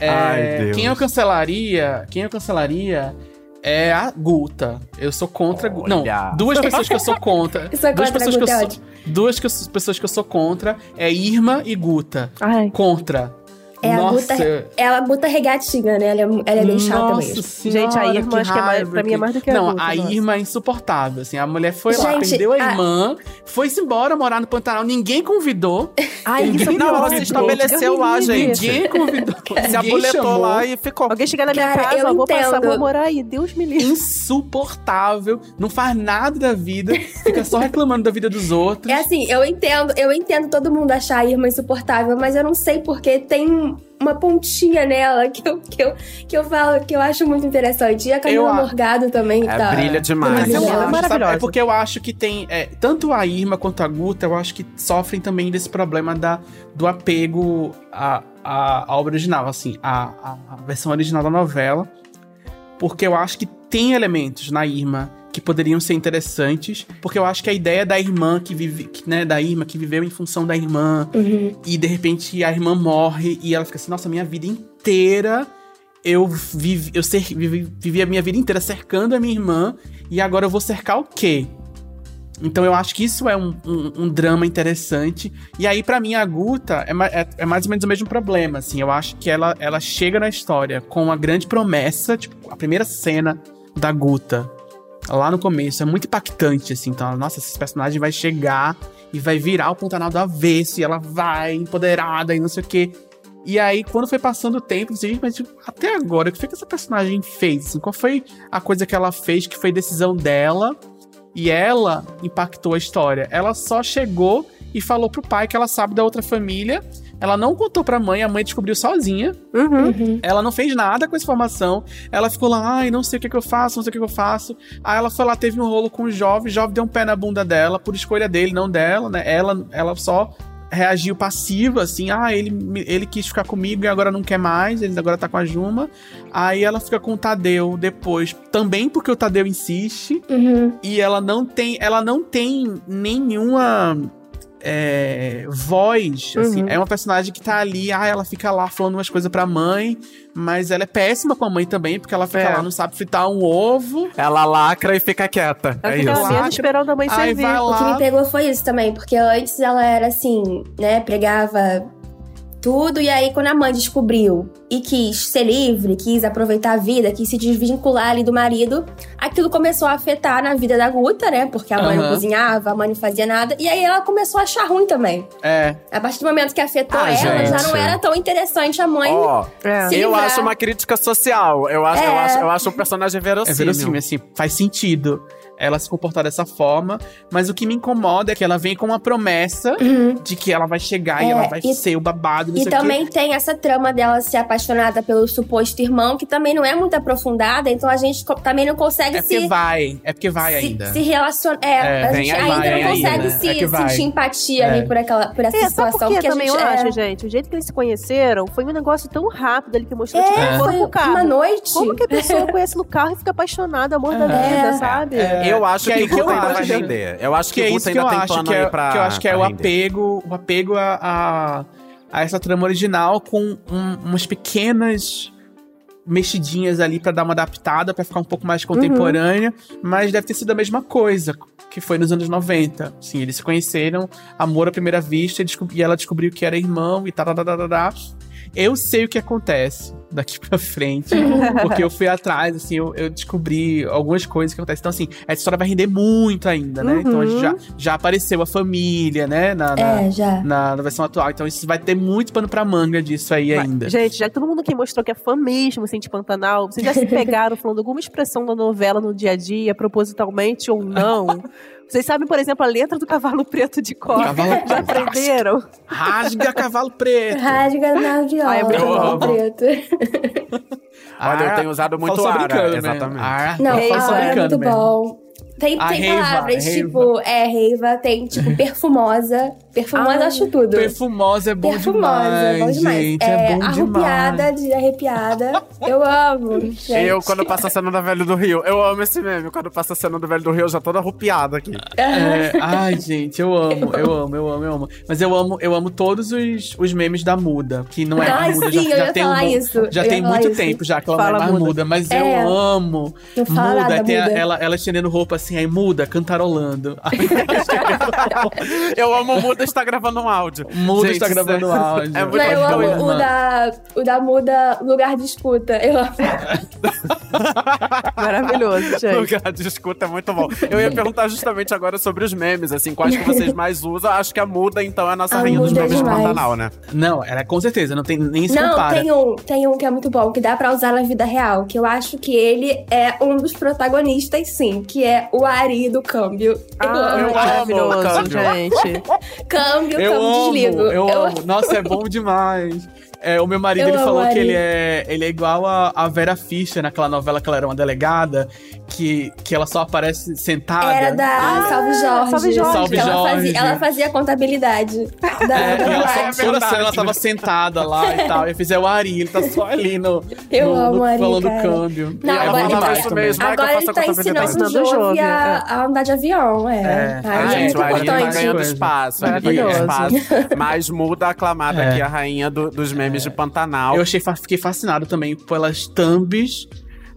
É, Ai, Deus. Quem eu cancelaria, quem eu cancelaria é a Guta. Eu sou contra a Guta. Não, duas pessoas que eu sou contra. Eu sou duas contra a pessoas que eu é sou, ótimo. duas que eu- pessoas que eu sou contra é Irma e Guta. Ai. Contra. É a Guta, é a Guta regatinha, né? Ela é, ela é bem chata Nossa mesmo. senhora, Gente, a Irma acho que é mais- pra mim é mais do que a Não, Guta, a nossa. Irma é insuportável, assim. A mulher foi lá, Gente, perdeu a a- irmã, foi-se embora morar no Pantanal, ninguém convidou. Ai, isso é Não, ela se estabeleceu lá, gente. Ninguém convidou. Se ninguém abuletou chamou. lá e ficou. Alguém chegar na minha Cara, casa, eu vou passar, entendo. vou morar aí. Deus me livre. insuportável, não faz nada da vida, fica só reclamando da vida dos outros. É assim, eu entendo, eu entendo todo mundo achar a Irma insuportável, mas eu não sei porque tem uma pontinha nela que eu, que eu, que eu falo que eu acho muito interessante. E a Camila Eu Morgado também É, tá. brilha demais. Mas eu é acho, sabe? É porque eu acho que tem. é, tanto a Irma quanto a Guta, eu acho que sofrem também desse problema da, do apego à, à, à obra original, assim, à- à versão original da novela. Porque eu acho que tem elementos na Irma que poderiam ser interessantes. Porque eu acho que a ideia da irmã que vive. Que, né, da Irma que viveu em função da irmã. Uhum. E de repente a irmã morre e ela fica assim, nossa, minha vida inteira eu vivi, eu cer- vivi, vivi a minha vida inteira cercando a minha irmã e agora eu vou cercar o quê? Então eu acho que isso é um, um- um drama interessante. E aí, pra mim, a Guta é, é- é mais ou menos o mesmo problema, assim. Eu acho que ela, ela chega na história com uma grande promessa, tipo, a primeira cena da Guta, lá no começo, é muito impactante, assim. Então, nossa, esse personagem vai chegar e vai virar o Pantanal do avesso, e ela vai empoderada e não sei o quê. E aí, quando foi passando o tempo, disse, gente, mas tipo, até agora, o que foi que essa personagem fez? Assim, qual foi a coisa que ela fez que foi decisão dela e ela impactou a história? Ela só chegou e falou pro pai que ela sabe da outra família. Ela não contou pra mãe, a mãe descobriu sozinha. Uhum. Ela não fez nada com essa informação. Ela ficou lá, ai, não sei o que, que eu faço, não sei o que, que eu faço. Aí ela foi lá, teve um rolo com o jovem, o jovem deu um pé na bunda dela, por escolha dele, não dela, né? Ela, ela só reagiu passiva, assim, ah, ele, ele quis ficar comigo e agora não quer mais, ele agora tá com a Juma. Aí ela fica com o Tadeu depois, também porque o Tadeu insiste, Uhum. e ela não tem, ela não tem nenhuma é, voz, assim. Uhum. É uma personagem que tá ali, ah, ela fica lá falando umas coisas pra mãe, mas ela é péssima com a mãe também, porque ela fica É. lá, não sabe fritar um ovo. Ela lacra e fica quieta. Ela é fica isso. Lacra. esperando a mãe servir. O que me pegou foi isso também, porque antes ela era assim, né, pregava tudo, e aí quando a mãe descobriu e quis ser livre, quis aproveitar a vida, quis se desvincular ali do marido, aquilo começou a afetar na vida da Guta, né, porque a mãe não Aham. cozinhava, a mãe não fazia nada, e aí ela começou a achar ruim também. É. A partir do momento que afetou Ah, ela, já gente. não era tão interessante a mãe Ó, É. se eu livrar. acho uma crítica social. Eu acho, eu É. acho, eu acho um personagem É verossímil. verossímil, assim, faz sentido ela se comportar dessa forma, mas o que me incomoda é que ela vem com uma promessa de que ela vai chegar e É, ela vai e- ser o babado, não E sei o quê. também tem essa trama dela ser apaixonada pelo suposto irmão, que também não é muito aprofundada, então a gente também não consegue É porque se, vai, é porque vai se, ainda. se relacionar. É, É, a gente ainda vai não consegue né? se É sentir empatia É. ali por, aquela, por essa É, situação. por quê porque a também gente eu é, acho, gente? O jeito que eles se conheceram foi um negócio tão rápido ali que mostrou que É, foram foi pro carro. uma noite. Como que a pessoa conhece no carro e fica apaixonada, amor da É. vida, sabe? É. Eu acho Que que, o que eu ainda acho, vai render. Eu acho que, que é o isso que eu ainda tem acho que é, pra que eu acho que é o render. apego, o apego a, a, a essa trama original com um- umas pequenas mexidinhas ali pra dar uma adaptada, pra ficar um pouco mais contemporânea, mas deve ter sido a mesma coisa que foi nos anos 90. Sim, eles se conheceram, amor à primeira vista, e e ela descobriu que era irmão e tal, tal, tal. Eu sei o que acontece daqui pra frente, porque eu fui atrás, assim, eu, eu descobri algumas coisas que acontecem. Então, assim, essa história vai render muito ainda, né? Então, a gente já, já apareceu a família, né? Na, na, É, já. na, na versão atual. Então, isso vai ter muito pano pra manga disso aí ainda. Gente, já que todo mundo aqui mostrou que é fã mesmo, assim, de Pantanal, vocês já se pegaram falando alguma expressão da novela no dia a dia, propositalmente ou não? Vocês sabem, por exemplo, a letra do Cavalo Preto de cor? Cavalo Já aprenderam? Rasga cavalo preto! Rasga na viola, Ai, é muito cavalo preto. Olha, eu tenho usado muito falo só ara, brincando, né? exatamente. Ara- Não, é muito mesmo. bom. Tem, tem reiva, palavras reiva. tipo, é, reiva, tem tipo perfumosa. Perfumosa Ah, acho tudo. Perfumosa é bom Perfumosa, demais, bom demais. gente. É, bom arrupiada demais. de arrepiada. Eu amo. gente. Eu, quando passa a cena da Velho do Rio, eu amo esse meme. Quando passa a cena do Velho do Rio, eu já toda arrupiada aqui. É, ai, gente, eu amo, eu amo, eu amo, eu amo. Mas eu amo, eu amo todos os, os memes da Muda, que não é Ai, Muda, sim, já, eu já tem um, isso, já tem muito isso. tempo já que ela Fala, é mais Muda. Muda, mas É. eu amo. Não fala Muda, nada, tem a- Muda. ela, ela estendendo roupa assim, aí Muda, cantarolando. Eu amo o Muda está gravando um áudio. Muda Gente, está gravando é- áudio. É muito Não, eu amo irmã. o da, o da muda lugar de escuta. Eu amo. Maravilhoso, gente. Lugar de escuta é muito bom. Eu ia perguntar justamente agora sobre os memes, assim, quais que vocês mais usam. Acho que a Muda, então, é a nossa A rainha dos é memes de demais. Pantanal, né? Não, ela com certeza, não tem nem se Não, compara. tem um, tem um que é muito bom, que dá pra usar na vida real, que eu acho que ele é um dos protagonistas, sim, que é o Ari do câmbio. Eu Ah, amo. eu amo maravilhoso, câmbio. gente. Câmbio, Eu câmbio amo, desligo. eu amo. Nossa, é bom demais. É, o meu marido Eu ele falou que ele é, ele é igual a, a Vera Fischer naquela novela que ela era uma delegada, que, que ela só aparece sentada. Era da Salve Jorge. Salve Jorge. Salve Que ela, Jorge. Fazia, ela fazia a contabilidade da, É, da e ela só, toda cena ela tava sentada lá e tal. E eu fiz é o Ari, ele tá só ali no. Eu no, amo no, o Ari, falando cara. câmbio. Não, é agora tá-. Vai que eu Agora ele a tá ensinando o Jove a, a andar de avião, é. É. Ah, é gente, muito o Ari tá importante. ganhando espaço. Maravilhoso. espaço. Mas muda a aclamada É. aqui, a rainha do- dos memes de Pantanal. Eu achei, fiquei fascinado também pelas thumbs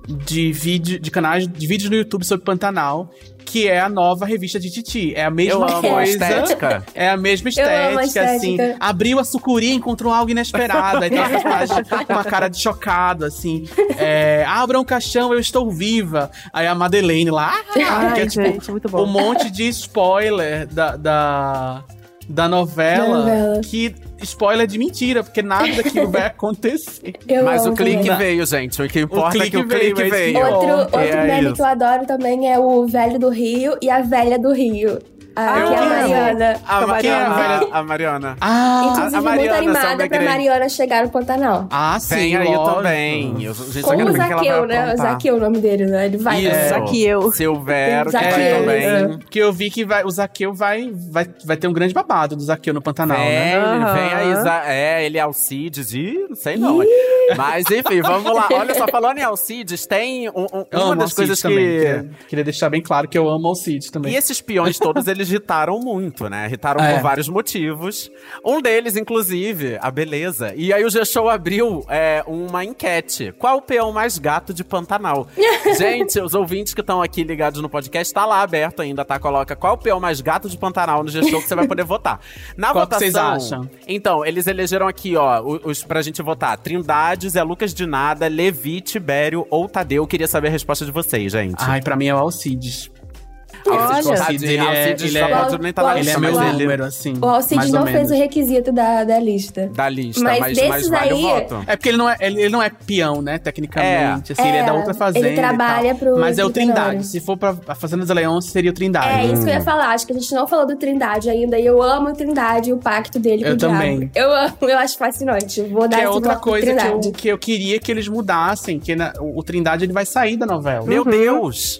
de vídeo, de canais de vídeos no YouTube sobre Pantanal, que é a nova revista de Titi. É a mesma Eu amo a coisa. estética. É a mesma Eu amo a estética, assim. estética. Abriu a sucuri e encontrou algo inesperado. Aí tem uma personagem com uma cara de chocado, assim. É, Abra um caixão, eu estou viva. Aí a Madeleine lá. Ai, que é, tipo, gente, muito bom. um monte de spoiler da, da, da novela, Novela. que spoiler de mentira, porque nada daquilo vai acontecer. Eu Mas o clique também. veio, gente. O que importa é clique que o veio, clique é isso veio. que Outro, É outro meme isso. que eu adoro também é o velho do Rio e a velha do Rio. A, Eu que é a. Mariana. A, Ma- Quem é a a- velha? a Mariana. Ah, Inclusive, a muito Mariana, animada São pra. Mariana chegar no Pantanal. ah sim, Tem aí lógico. também. Eu, gente, Com o que Zaqueu, né? O. Zaqueu é o nome dele, né? Ele vai. Isso. né? Zaqueu. Que vai Zaqueu, também. é. Que eu vi que vai, o Zaqueu vai, vai, vai ter um grande babado do Zaqueu no Pantanal, Vem, né? Aham. vem aí, é, ele é Alcides, e não sei não. Mas enfim, vamos lá. Olha só, falando em Alcides, tem um- um- uma das Alcides coisas também. que. Queria, queria deixar bem claro que eu amo Alcides também. E esses peões todos, eles irritaram muito, né? Irritaram É. por vários motivos. Um deles, inclusive, a beleza. E aí o G-Show abriu é, uma enquete. Qual o peão mais gato de Pantanal? Gente, os ouvintes que estão aqui ligados no podcast, tá lá aberto ainda, tá? Coloca qual o peão mais gato de Pantanal no G-Show que você vai poder votar. Na Qual que votação... vocês acham? Então, eles elegeram aqui, ó, os, pra gente votar. Trindade, Zé Lucas de Nada, Levi, Tibério ou Tadeu. Queria saber a resposta de vocês, gente. Ai, pra mim é o Alcides. Alcides, olha. Alcides, Ele é- ele é- nem tá na lista, é meu mas ele- número, assim. O Alcide não fez o requisito da, da lista. da lista, Mas mas, desses mas vale o aí- voto. É porque ele não é, ele, ele não é peão, né, tecnicamente. Assim, ele é da É, outra fazenda. ele trabalha e tal. pro- Mas é o Trindade. Se for pra a Fazenda dos Leões, seria o Trindade. É isso que eu ia falar. Acho que a gente não falou do Trindade ainda. E eu amo o Trindade e o pacto dele com Eu o diabo. também. Eu amo, eu acho fascinante. Vou dar Que é outra coisa que eu, que eu queria que eles mudassem. Que na- o, o Trindade ele vai sair da novela. Meu Deus!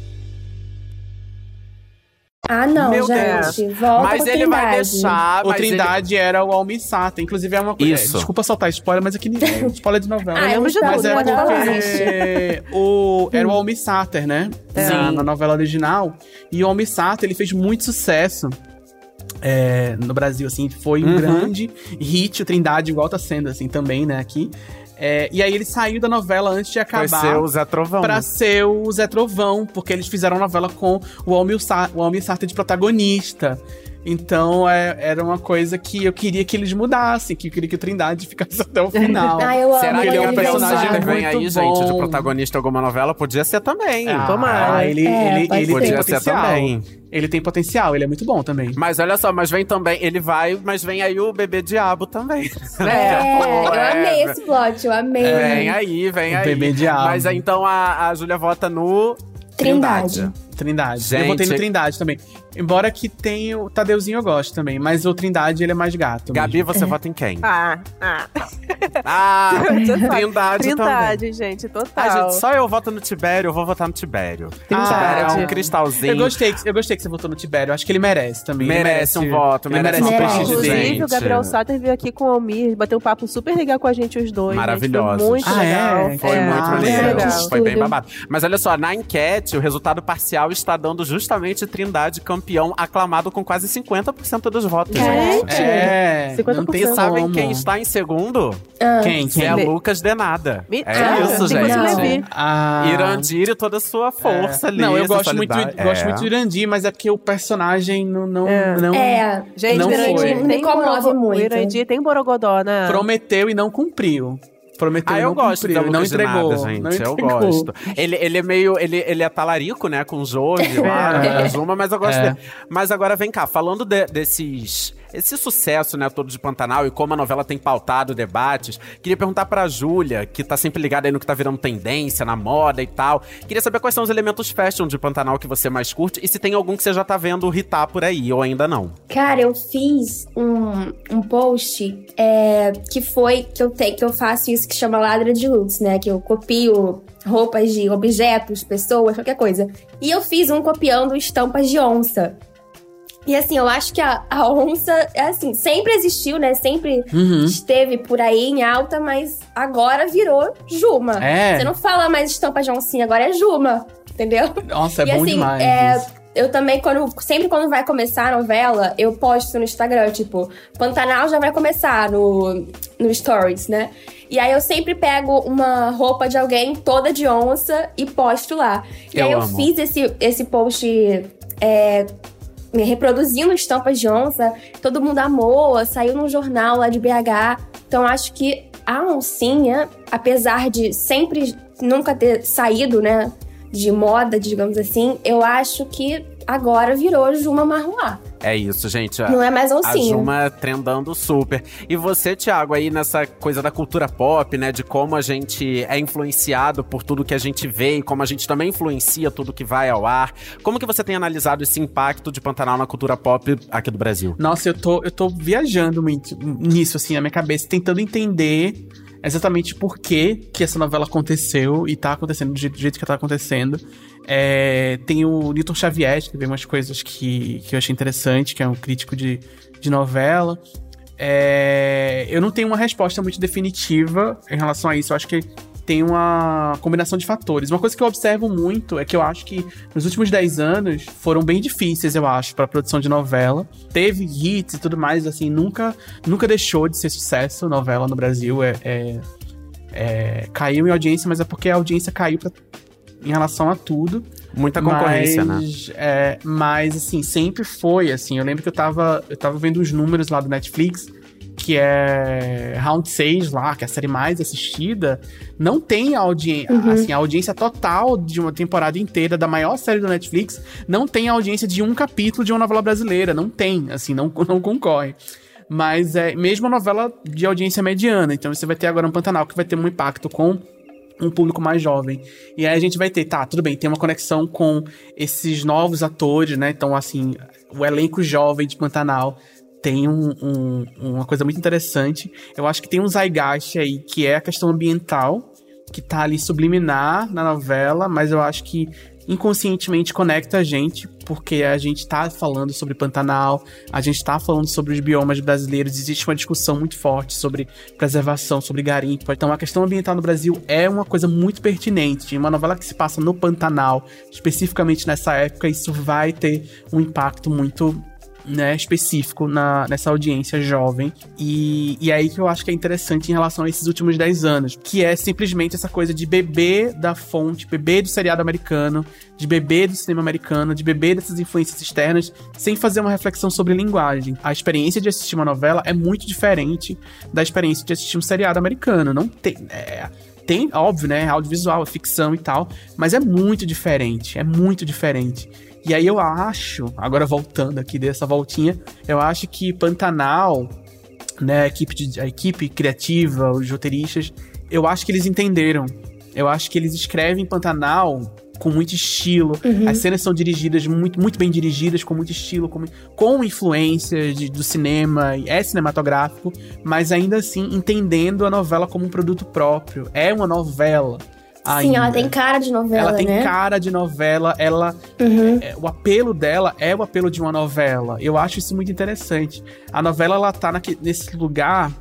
Ah, não, Meu gente. Volta Mas ele vai Trindade. deixar. o mas ele- Trindade era o Almissata. Inclusive, é uma coisa. Isso. desculpa soltar spoiler, mas aqui ninguém. spoiler de novela. Ah, de então, Mas é não porque o, era o Almi Sater, né? Na, Sim. na novela original. E o Almi Sater, ele fez muito sucesso é, no Brasil, assim. Foi um Uhum. grande hit, o Trindade, igual tá sendo, assim, também, né, aqui. É, e aí ele saiu da novela antes de acabar. ser o Zé Trovão. Pra né? ser o Zé Trovão, porque eles fizeram a novela com o Almir, Sa o Almir Sater de protagonista. Então é- era uma coisa que eu queria que eles mudassem, que eu queria que o Trindade ficasse até o final. Ah, eu amo Será que ele é um personagem vem aí, muito gente, de bom. protagonista de alguma novela? Podia ser também. Ah, Tomara. ele, É, ele, ele ser. tem Podia ser potencial. também. Ele tem potencial, ele é muito bom também. Mas olha só, mas vem também. Ele vai, mas vem aí o bebê diabo também. É, Pô, eu é, amei esse plot, eu amei. Vem aí, vem O aí. bebê diabo. Mas aí, então a, a Júlia vota no Trindade. Trindade. Gente. Eu votei no Trindade também. Embora que tenha o Tadeuzinho eu gosto também, mas o Trindade ele é mais gato. Gabi, mesmo. você vota em quem? Ah, ah. Ah, sabe. Trindade, também. Trindade, gente, total. Ai, gente, só eu voto no Tibério, eu vou votar no Tibério. Ah, Tibério é um é. cristalzinho. Eu gostei, que- eu gostei que você votou no Tibério. Eu acho que ele merece também. Ele Merece um voto, ele merece merece um prestígio Inclusive, dele. Inclusive, o Gabriel Sater veio aqui com o Almir, bateu um papo super legal com a gente, os dois. Maravilhosos. Gente, foi muito Ah, legal. é? Foi É, muito Ah, legal. Foi bem babado. Mas olha só, na enquete, o resultado parcial está dando justamente Trindade campeão, aclamado com quase 50% dos votos. Gente. É, 50%. não tem sabem como. quem está em segundo? Quem? Quem? É Me- Lucas Denada. Me- É Ah, isso, tem gente. Ah, Irandir e toda a sua força é. ali. Não, eu gosto muito, sensualidade. gosto É. muito do Irandir, mas é porque o personagem não, não, É. não É, Gente, Não o Irandir foi. tem borogodó- muito. O Irandir tem borogodó, né? prometeu e não cumpriu. Prometeu Ah, eu não gosto cumpriu, da não entregou. Denada, gente. não eu entregou. gosto. Ele, ele é meio. Ele, ele é talarico, né? Com o Jovi lá, É. a Juma, mas eu gosto É. dele. Mas agora vem cá, falando de- desses. Esse sucesso, né, todo de Pantanal e como a novela tem pautado debates, queria perguntar pra Júlia, que tá sempre ligada aí no que tá virando tendência, na moda e tal. Queria saber quais são os elementos fashion de Pantanal que você mais curte e se tem algum que você já tá vendo irritar por aí, ou ainda não. Cara, eu fiz um, um post é, que foi que eu tenho, que eu faço isso que chama ladra de looks, né? Que eu copio roupas de objetos, pessoas, qualquer coisa. E eu fiz um copiando estampas de onça. E assim, eu acho que a, a onça, é assim, sempre existiu, né? Sempre Uhum. esteve por aí em alta, mas agora virou Juma. É. Você não fala mais estampa de oncinha, agora é Juma, entendeu? Nossa, é E bom assim, demais. é, isso. eu também, quando, sempre quando vai começar a novela, eu posto no Instagram, tipo, Pantanal já vai começar no, no Stories, né? E aí eu sempre pego uma roupa de alguém toda de onça e posto lá. E Eu aí eu amo. fiz esse, esse post é, reproduzindo estampas de onça, todo mundo amou, saiu num jornal lá de BH. Então acho que a oncinha, apesar de sempre nunca ter saído, né, de moda, digamos assim, eu acho que agora virou Juma Marruá. É isso, gente. Não é mais A oncinha. Juma trendando super. E você, Thiago, aí nessa coisa da cultura pop, né? De como a gente é influenciado por tudo que a gente vê e como a gente também influencia tudo que vai ao ar. Como que você tem analisado esse impacto de Pantanal na cultura pop aqui do Brasil? Nossa, eu tô, eu tô viajando muito nisso, assim, na minha cabeça, tentando entender exatamente por que, que essa novela aconteceu e tá acontecendo do jeito, do jeito que tá acontecendo. É, tem o Newton Xavier, que vê umas coisas que, que eu achei interessante, que é um crítico de, de novela. É, eu não tenho uma resposta muito definitiva em relação a isso. Eu acho que tem uma combinação de fatores. Uma coisa que eu observo muito é que eu acho que nos últimos 10 anos foram bem difíceis, eu acho, para produção de novela. Teve hits e tudo mais, assim, nunca, nunca deixou de ser sucesso novela no Brasil. É, é- é, caiu em audiência, mas é porque a audiência caiu pra- em relação a tudo. Muita concorrência, né? mas, é, mas, assim, sempre foi, assim. Eu lembro que eu tava, eu tava vendo os números lá do Netflix, que é Round 6 lá, que é a série mais assistida, não tem audiência, assim, a audiência total de uma temporada inteira da maior série do Netflix, não tem a audiência de um capítulo de uma novela brasileira, não tem, assim, não, não concorre. Mas é mesmo a novela de audiência mediana, então você vai ter agora um Pantanal que vai ter um impacto com um público mais jovem. E aí a gente vai ter, tá, tudo bem, tem uma conexão com esses novos atores, né? Então, assim, o elenco jovem de Pantanal tem um- um- uma coisa muito interessante. Eu acho que tem um zeitgeist aí, que é a questão ambiental, que tá ali subliminar na novela, mas eu acho que inconscientemente conecta a gente, porque a gente tá falando sobre Pantanal, a gente tá falando sobre os biomas brasileiros, existe uma discussão muito forte sobre preservação, sobre garimpo. Então a questão ambiental no Brasil é uma coisa muito pertinente. Uma novela que se passa no Pantanal, especificamente nessa época, isso vai ter um impacto muito né, específico na, nessa audiência jovem. E, e aí que eu acho que é interessante em relação a esses últimos 10 anos, que é simplesmente essa coisa de beber da fonte, beber do seriado americano, de beber do cinema americano, de beber dessas influências externas, sem fazer uma reflexão sobre linguagem. A experiência de assistir uma novela é muito diferente da experiência de assistir um seriado americano. Não tem. É, tem, óbvio, né? Audiovisual, ficção e tal, mas é muito diferente. É muito diferente. E aí eu acho, agora voltando aqui dessa voltinha, eu acho que Pantanal, né, a equipe, de, a equipe criativa, os roteiristas, eu acho que eles entenderam. Eu acho que eles escrevem Pantanal com muito estilo. Uhum. As cenas são dirigidas muito, muito bem dirigidas, com muito estilo, com, com influência de, do cinema, é cinematográfico, mas ainda assim entendendo a novela como um produto próprio. É uma novela. Sim, ainda. ela tem cara de novela, Ela tem né? cara de novela, ela. Uhum. é, o apelo dela é o apelo de uma novela. Eu acho isso muito interessante. A novela, ela tá naque- nesse lugar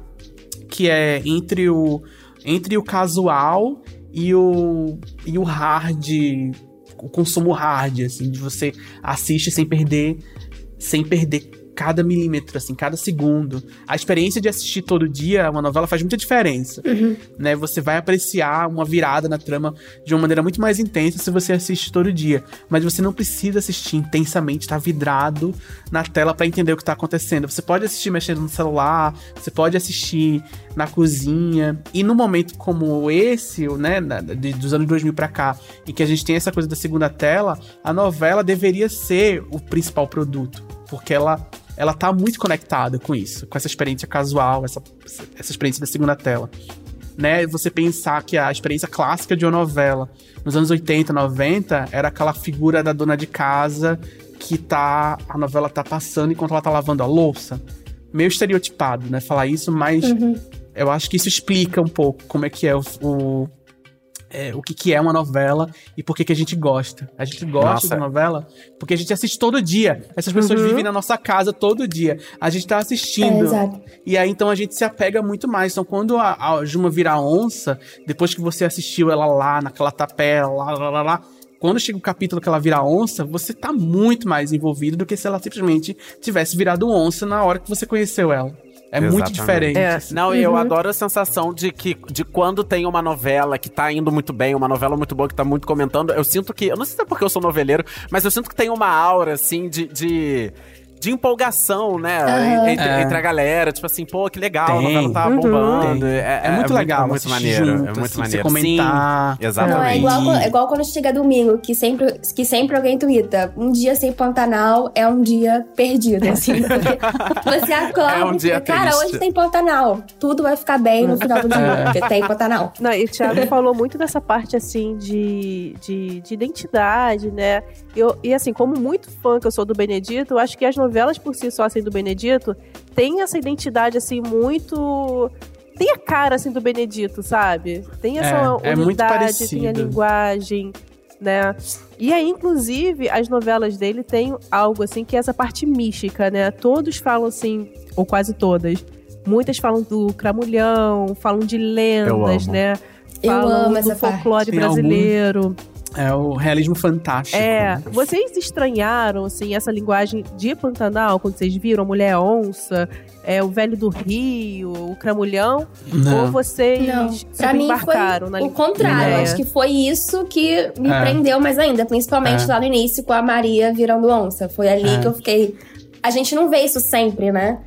que é entre o, entre o casual e o, e o hard, o consumo hard, assim, de você assiste sem perder, sem perder cada milímetro, assim, cada segundo. A experiência de assistir todo dia uma novela faz muita diferença, né? Você vai apreciar uma virada na trama de uma maneira muito mais intensa se você assiste todo dia, mas você não precisa assistir intensamente, estar vidrado na tela pra entender o que tá acontecendo. Você pode assistir mexendo no celular, você pode assistir na cozinha. E num momento como esse, né, dos anos 2000 pra cá, em que a gente tem essa coisa da segunda tela, a novela deveria ser o principal produto, porque ela ela tá muito conectada com isso, com essa experiência casual, essa, essa experiência da segunda tela. Né, você pensar que a experiência clássica de uma novela nos anos 80, 90 era aquela figura da dona de casa que tá a novela tá passando enquanto ela tá lavando a louça. Meio estereotipado, né, falar isso, mas eu acho que isso explica um pouco como é que é o, o, é, o que, que é uma novela e por que, que a gente gosta. A gente gosta Nossa. de novela porque a gente assiste todo dia. Essas pessoas Uhum. vivem na nossa casa todo dia. A gente tá É, assistindo. exato. E aí, então, a gente se apega muito mais. Então, quando a, a Juma vira onça, depois que você assistiu ela lá, naquela tapela, lá, lá, lá, lá, quando chega o capítulo que ela vira onça, você tá muito mais envolvido do que se ela simplesmente tivesse virado onça na hora que você conheceu ela. É muito Exatamente. diferente. É. assim. Não, e eu adoro a sensação de que de quando tem uma novela que tá indo muito bem, uma novela muito boa que tá muito comentando, eu sinto que. Eu não sei se é porque eu sou noveleiro, mas eu sinto que tem uma aura, assim, de. de de empolgação, né? Aham. Entre, É. entre a galera. Tipo assim, pô, que legal, a Tem. novela tá Uhum. bombando. Tem. É, É muito legal muito assistir maneiro. junto, é muito assim, você maneiro. comentar. Sim, exatamente. Não, é igual, é igual quando chega domingo, que sempre, que sempre alguém tuita. Um dia sem Pantanal é um dia perdido, assim. Você acorda É um e dia fica, cara, triste." hoje tem Pantanal. Tudo vai ficar bem no final do dia, É. porque tem Pantanal. Não, e o Thiago falou muito dessa parte, assim, de, de, de identidade, né? Eu, e assim, como muito fã que eu sou do Benedito, eu acho que as novelas por si só, assim, do Benedito, tem essa identidade, assim, muito... Tem a cara, assim, do Benedito, sabe? Tem essa É, é unidade, tem a linguagem, né? E aí, inclusive, as novelas dele têm algo, assim, que é essa parte mística, né? Todos falam, assim, ou quase todas, muitas falam do cramulhão, falam de lendas, amo. né? Eu Falam amo do essa parte. folclore Tem algum- brasileiro. É o realismo fantástico. É, né? vocês estranharam assim essa linguagem de Pantanal quando vocês viram a mulher onça, é o velho do Rio, o cramulhão, ou Não. vocês Não, se pra mim foi embarcaram na o contrário. É. Acho que foi isso que me É. prendeu mais ainda. Principalmente É. lá no início com a Maria virando onça. Foi ali É. que eu fiquei. A gente não vê isso sempre, né?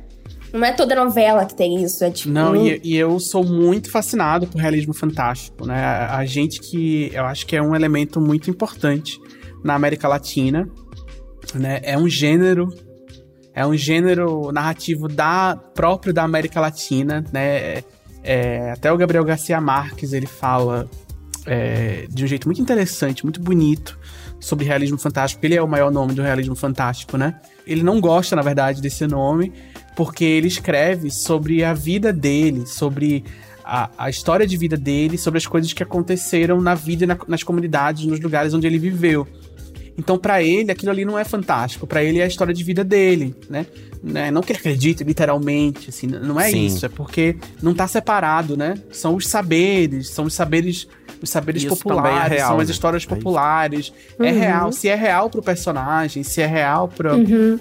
Não é toda novela que tem isso. É tipo. Não, e, e eu sou muito fascinado por realismo fantástico, né? A, a gente que eu acho que é um elemento muito importante na América Latina, né? É um gênero, é um gênero narrativo da próprio da América Latina, né? É, é, até o Gabriel Garcia Marques ele fala é, de um jeito muito interessante, muito bonito sobre realismo fantástico. Ele é o maior nome do realismo fantástico, né? Ele não gosta, na verdade, desse nome, porque ele escreve sobre a vida dele, sobre a, a história de vida dele, sobre as coisas que aconteceram na vida e na- nas comunidades, nos lugares onde ele viveu. Então, pra ele, aquilo ali não é fantástico. Pra ele é a história de vida dele, né? Né? Não que ele acredite literalmente, assim, não é Sim. isso. É porque não tá separado, né? São os saberes, são os saberes, os saberes Isso é populares, real, são as né? histórias É populares. É real. Se é real pro personagem, se é real pro, Uhum.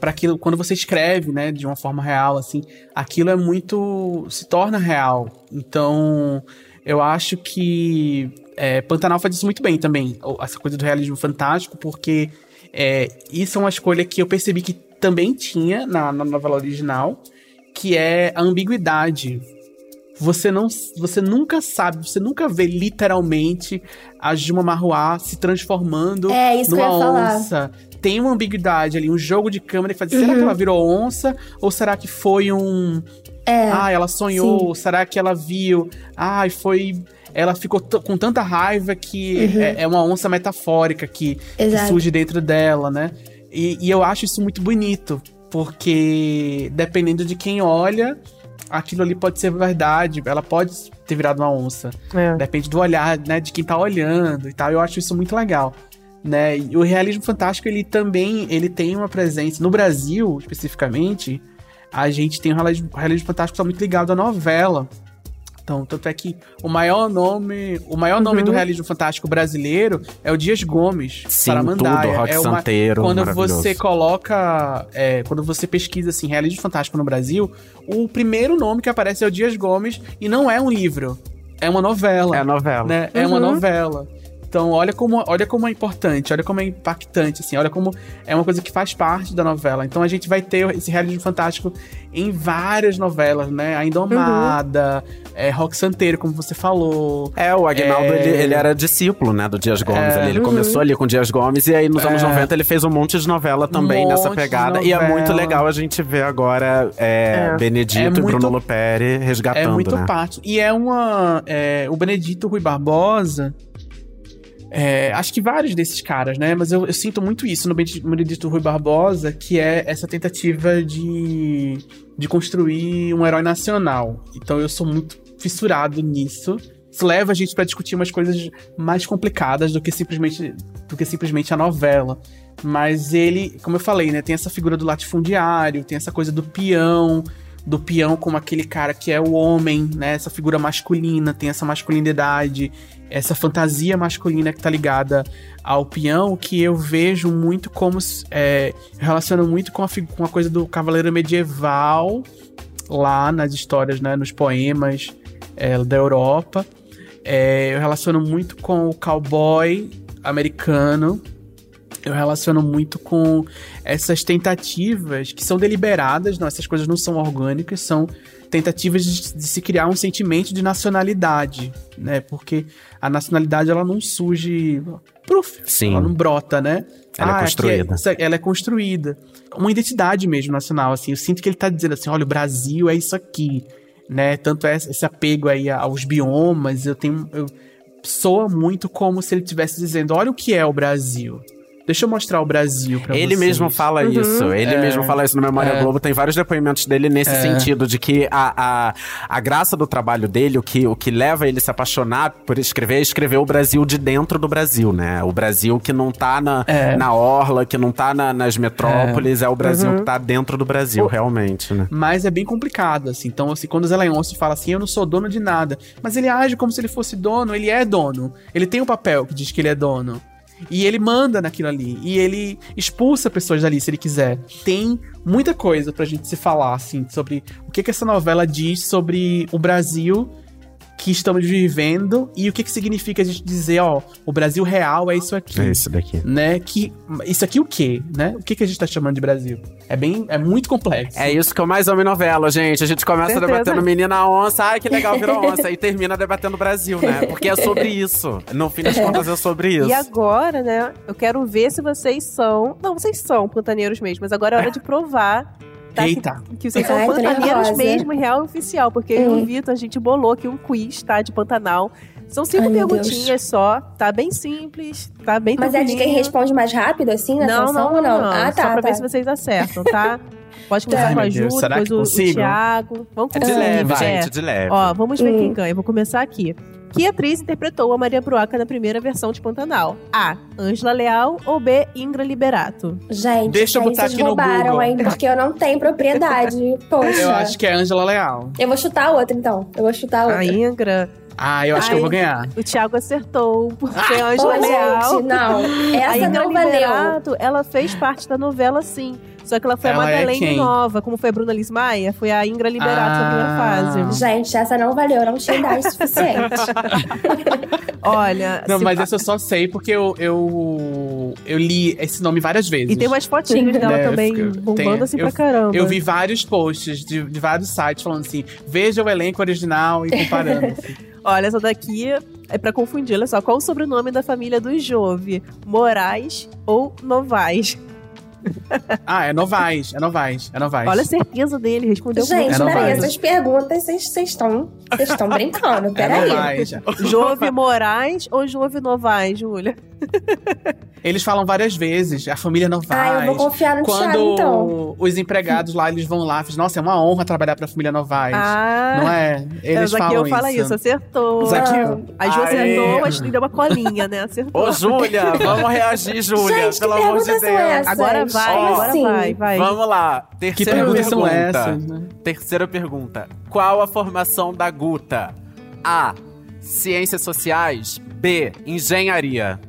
para aquilo quando você escreve, né, de uma forma real assim, aquilo é muito se torna real. Então, eu acho que é, Pantanal faz isso muito bem também, essa coisa do realismo fantástico, porque é, isso é uma escolha que eu percebi que também tinha na, na novela original, que é a ambiguidade. Você não, você nunca sabe, você nunca vê literalmente a Juma Marruá se transformando É, numa onça. Tem uma ambiguidade ali, um jogo de câmera que faz, será Uhum. que ela virou onça ou será que foi um É. ah, ela sonhou, será que ela viu? Ai, foi ela ficou com tanta raiva que é, é uma onça metafórica que, que Uhum. Surge dentro dela, né? E, e eu acho isso muito bonito, porque dependendo de quem olha, aquilo ali pode ser verdade, ela pode ter virado uma onça. É. Depende do olhar, né, de quem tá olhando e tal. Eu acho isso muito legal. Né? E o realismo fantástico, ele também, ele tem uma presença no Brasil, especificamente, a gente tem o realismo, realismo fantástico que tá muito ligado à novela. Então, tanto é que o maior nome, o maior nome Uhum. do realismo fantástico brasileiro é o Dias Gomes, Sim, Saramandaia. tudo, Rock é uma, Santeiro, quando você coloca, é, quando você pesquisa assim, realismo fantástico no Brasil, o primeiro nome que aparece é o Dias Gomes e não é um livro, é uma novela É novela. né? É uma Uhum. novela. Então, olha como, olha como é importante, olha como é impactante, assim, olha como é uma coisa que faz parte da novela. Então, a gente vai ter esse realismo fantástico em várias novelas, né? A Indomada, é, Rock Santeiro, como você falou. É, o Agnaldo, É. ele, ele era discípulo, né, do Dias Gomes. É. ali. Ele começou ali com o Dias Gomes e aí nos anos É. 90 ele fez um monte de novela também Um nessa pegada. E é muito legal a gente ver agora é, É. Benedito É e Bruno muito- Luperi resgatando, É muito né? parte. E é uma. o Benedito Rui Barbosa. É, acho que vários desses caras, né? Mas eu, eu sinto muito isso no Benedito Rui Barbosa, que é essa tentativa de, de construir um herói nacional. Então eu sou muito fissurado nisso. Isso leva a gente pra discutir umas coisas mais complicadas do que simplesmente, do que simplesmente a novela. Mas ele, como eu falei, né? Tem essa figura do latifundiário, tem essa coisa do peão, do peão como aquele cara que é o homem, né? Essa figura masculina, tem essa masculinidade, essa fantasia masculina que tá ligada ao peão, que eu vejo muito como. É, relaciono muito com a, com a coisa do cavaleiro medieval, lá nas histórias, né? Nos poemas é, da Europa. É, eu relaciono muito com o cowboy americano. Eu relaciono muito com essas tentativas que são deliberadas, não, essas coisas não são orgânicas, são tentativas de, de se criar um sentimento de nacionalidade, né? Porque a nacionalidade ela não surge, pruf, Sim. ela não brota, né? Ela é aqui construída. isso- ela é construída. Uma identidade mesmo nacional, assim. Eu sinto que ele tá dizendo assim, olha, o Brasil é isso aqui, né? Tanto é esse apego aí aos biomas, eu tenho... Eu, soa muito como se ele estivesse dizendo, olha o que é o Brasil. Deixa eu mostrar o Brasil pra Ele vocês. mesmo fala isso, ele É. mesmo fala isso no Memória É. Globo. Tem vários depoimentos dele nesse É. sentido, de que a, a, a graça do trabalho dele, o que, o que leva ele a se apaixonar por escrever, é escrever o Brasil de dentro do Brasil, né? O Brasil que não tá na, É. na orla, que não tá na- nas metrópoles, é, o Brasil que tá dentro do Brasil, realmente, né? Mas é bem complicado, assim. Então, assim, quando o Zé Leôncio fala assim, eu não sou dono de nada. Mas ele age como se ele fosse dono, ele é dono. Ele tem um papel que diz que ele é dono. E ele manda naquilo ali. E ele expulsa pessoas dali, se ele quiser. Tem muita coisa pra gente se falar, assim, sobre o que, que essa novela diz sobre o Brasil que estamos vivendo e o que, que significa a gente dizer, ó, o Brasil real é isso aqui É isso daqui. né? Que isso aqui o quê, né? O que que a gente tá chamando de Brasil? É bem, é muito complexo. É isso que eu mais amo em novela, gente. A gente começa Certeza. debatendo menina onça, ai que legal, virou onça. E termina debatendo Brasil, né? Porque é sobre isso. No fim das contas, é sobre isso. E agora, né, eu quero ver se vocês são. Não, vocês são pantaneiros mesmo, mas agora é hora de provar. Tá? Eita. Que, que vocês são Ai, tô pantaneiros mesmo, real e oficial. Porque eu e Hum. o Vitor, a gente bolou aqui um quiz, tá? De Pantanal. São cinco Ai, perguntinhas só. Tá bem simples, tá bem Mas é de quem responde mais rápido, assim, na Não, sanção não, ou não, não? não. Ah, Só tá, pra tá. ver se vocês acertam, tá? Pode começar Ai, com a Ju, Deus, depois que o, o? Thiago. Vamos É de começar leve, aqui. gente, de leve. Ó, vamos ver Hum. quem ganha. Eu vou começar aqui. Que atriz interpretou a Maria Bruaca na primeira versão de Pantanal? A. Ângela Leal ou B. Ingra Liberato? Gente, Deixa eu botar vocês aqui no roubaram, Google. hein? Porque eu não tenho propriedade. Poxa. Eu acho que é Angela Leal. Eu vou chutar outra, então. Eu vou chutar outra. A Ingra. Ah, eu acho que eu Ai. vou ganhar. O Thiago acertou. Porque a Pô, Ângela Leal. gente, não. A Essa Ingra não valeu. Liberato, ela fez parte da novela, sim. Só que ela foi Ela a é Madeleine quem? Nova, como foi a Bruna Lismaia, foi a Ingra Liberato na primeira Ah. fase. Gente, essa não valeu. Eu não tinha idade suficiente. Olha, Não, mas essa eu só sei porque eu, eu, eu li esse nome várias vezes. e tem umas fotinhas dela É, também, fica- bombando tem- assim eu- pra caramba. Eu vi vários posts de, de vários sites falando assim: veja o elenco original e comparando. assim. Olha, essa daqui é pra confundir. Olha só, qual o sobrenome da família do Jove? Moraes ou Novaes? Ah, é Novaes, é Novaes, é Novaes. Olha a certeza dele, respondeu Gente, É, peraí, essas perguntas vocês estão vocês estão brincando. é Peraí. Novaes. com Jove Moraes ou Jove Novaes, Júlia? Eles falam várias vezes, a família Novaes. Ah, eu vou confiar no Quando Thiago, então. os empregados lá, eles vão lá, dizem, nossa, é uma honra trabalhar pra família Novaes. Ah, Não é? Eles aqui falam eu falo isso, acertou. Zaqueu. A Ju acertou, mas deu uma colinha, né? Acertou. Ô, Júlia, vamos reagir, Júlia, Gente, que pelo amor de são Deus. essas? Agora vai, Ó, agora assim? vai, vai. Vamos lá. Que Terceira são pergunta. essas, né? Terceira pergunta. Qual a formação da Guta? A. Ciências sociais. B. Engenharia.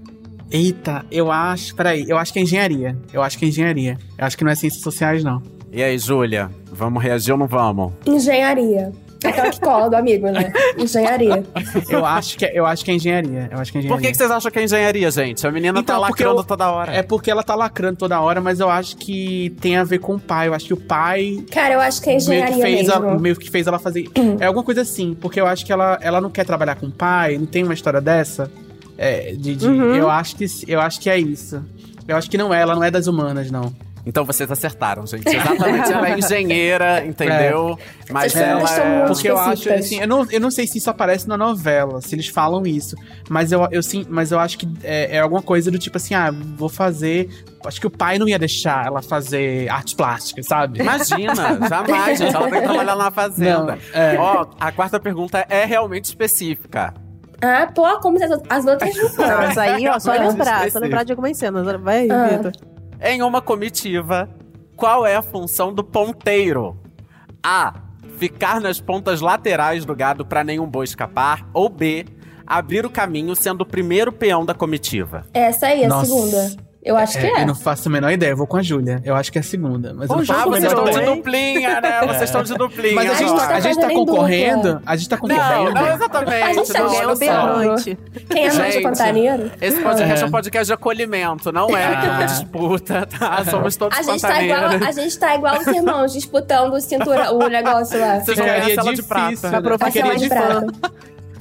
Eita, eu acho. Peraí, eu acho que é engenharia. Eu acho que é engenharia. Eu acho que não é ciências sociais, não. E aí, Júlia? Vamos reagir ou não vamos? Engenharia. Aquela que cola do amigo, né? Engenharia. Eu acho que é, eu acho que é engenharia. Eu acho que é engenharia. Por que, que vocês acham que é engenharia, gente? A menina Então, tá lacrando eu- toda hora. É porque ela tá lacrando toda hora, mas eu acho que tem a ver com o pai. Eu acho que o pai Cara, eu acho que é meio que, engenharia fez mesmo. a- meio que fez ela fazer. É alguma coisa assim, porque eu acho que ela, ela não quer trabalhar com o pai, não tem uma história dessa. É, de, de- Uhum. eu, acho que, eu acho que é isso. Eu acho que não é, ela não é das humanas, não. Então vocês acertaram, gente. Exatamente. ela é engenheira, entendeu? Mas Vocês ela é... Porque eu acho, assim, eu não, eu não sei se isso aparece na novela, se eles falam isso. Mas eu, eu sim, mas eu acho que é, é alguma coisa do tipo assim, ah, vou fazer. Acho que o pai não ia deixar ela fazer artes plásticas, sabe? Imagina, jamais, gente. Ela tem que trabalhar na fazenda. Não, é. Ó, a quarta pergunta é realmente específica. Ah, pô, como as as outras não Não, foram. mas aí, ó, só lembrar, só específico. lembrar de algumas cenas. Vai, Ah. Vitor. Em uma comitiva, qual é a função do ponteiro? A. Ficar nas pontas laterais do gado para nenhum boi escapar. Ou B. Abrir o caminho sendo o primeiro peão da comitiva. Essa aí, a Nossa. segunda. Eu acho que É, é. Eu não faço a menor ideia, eu vou com a Júlia. Eu acho que é a segunda. Mas eu não faço Ah, a vocês estão de duplinha, né? Vocês estão de duplinha. Mas a gente, agora. tá, a gente tá concorrendo. A gente tá Não, concorrendo. não exatamente. A gente tá não, É só. berrante. Quem é mais Gente, pantaneiro? Esse podcast é. É. um podcast de acolhimento, não é uma disputa, tá? Somos todos A gente, tá igual, a gente tá igual os irmãos disputando o cintura, o negócio lá. Vocês Ficaria ganham a cela de prata. né? Ficaria Cela de prata.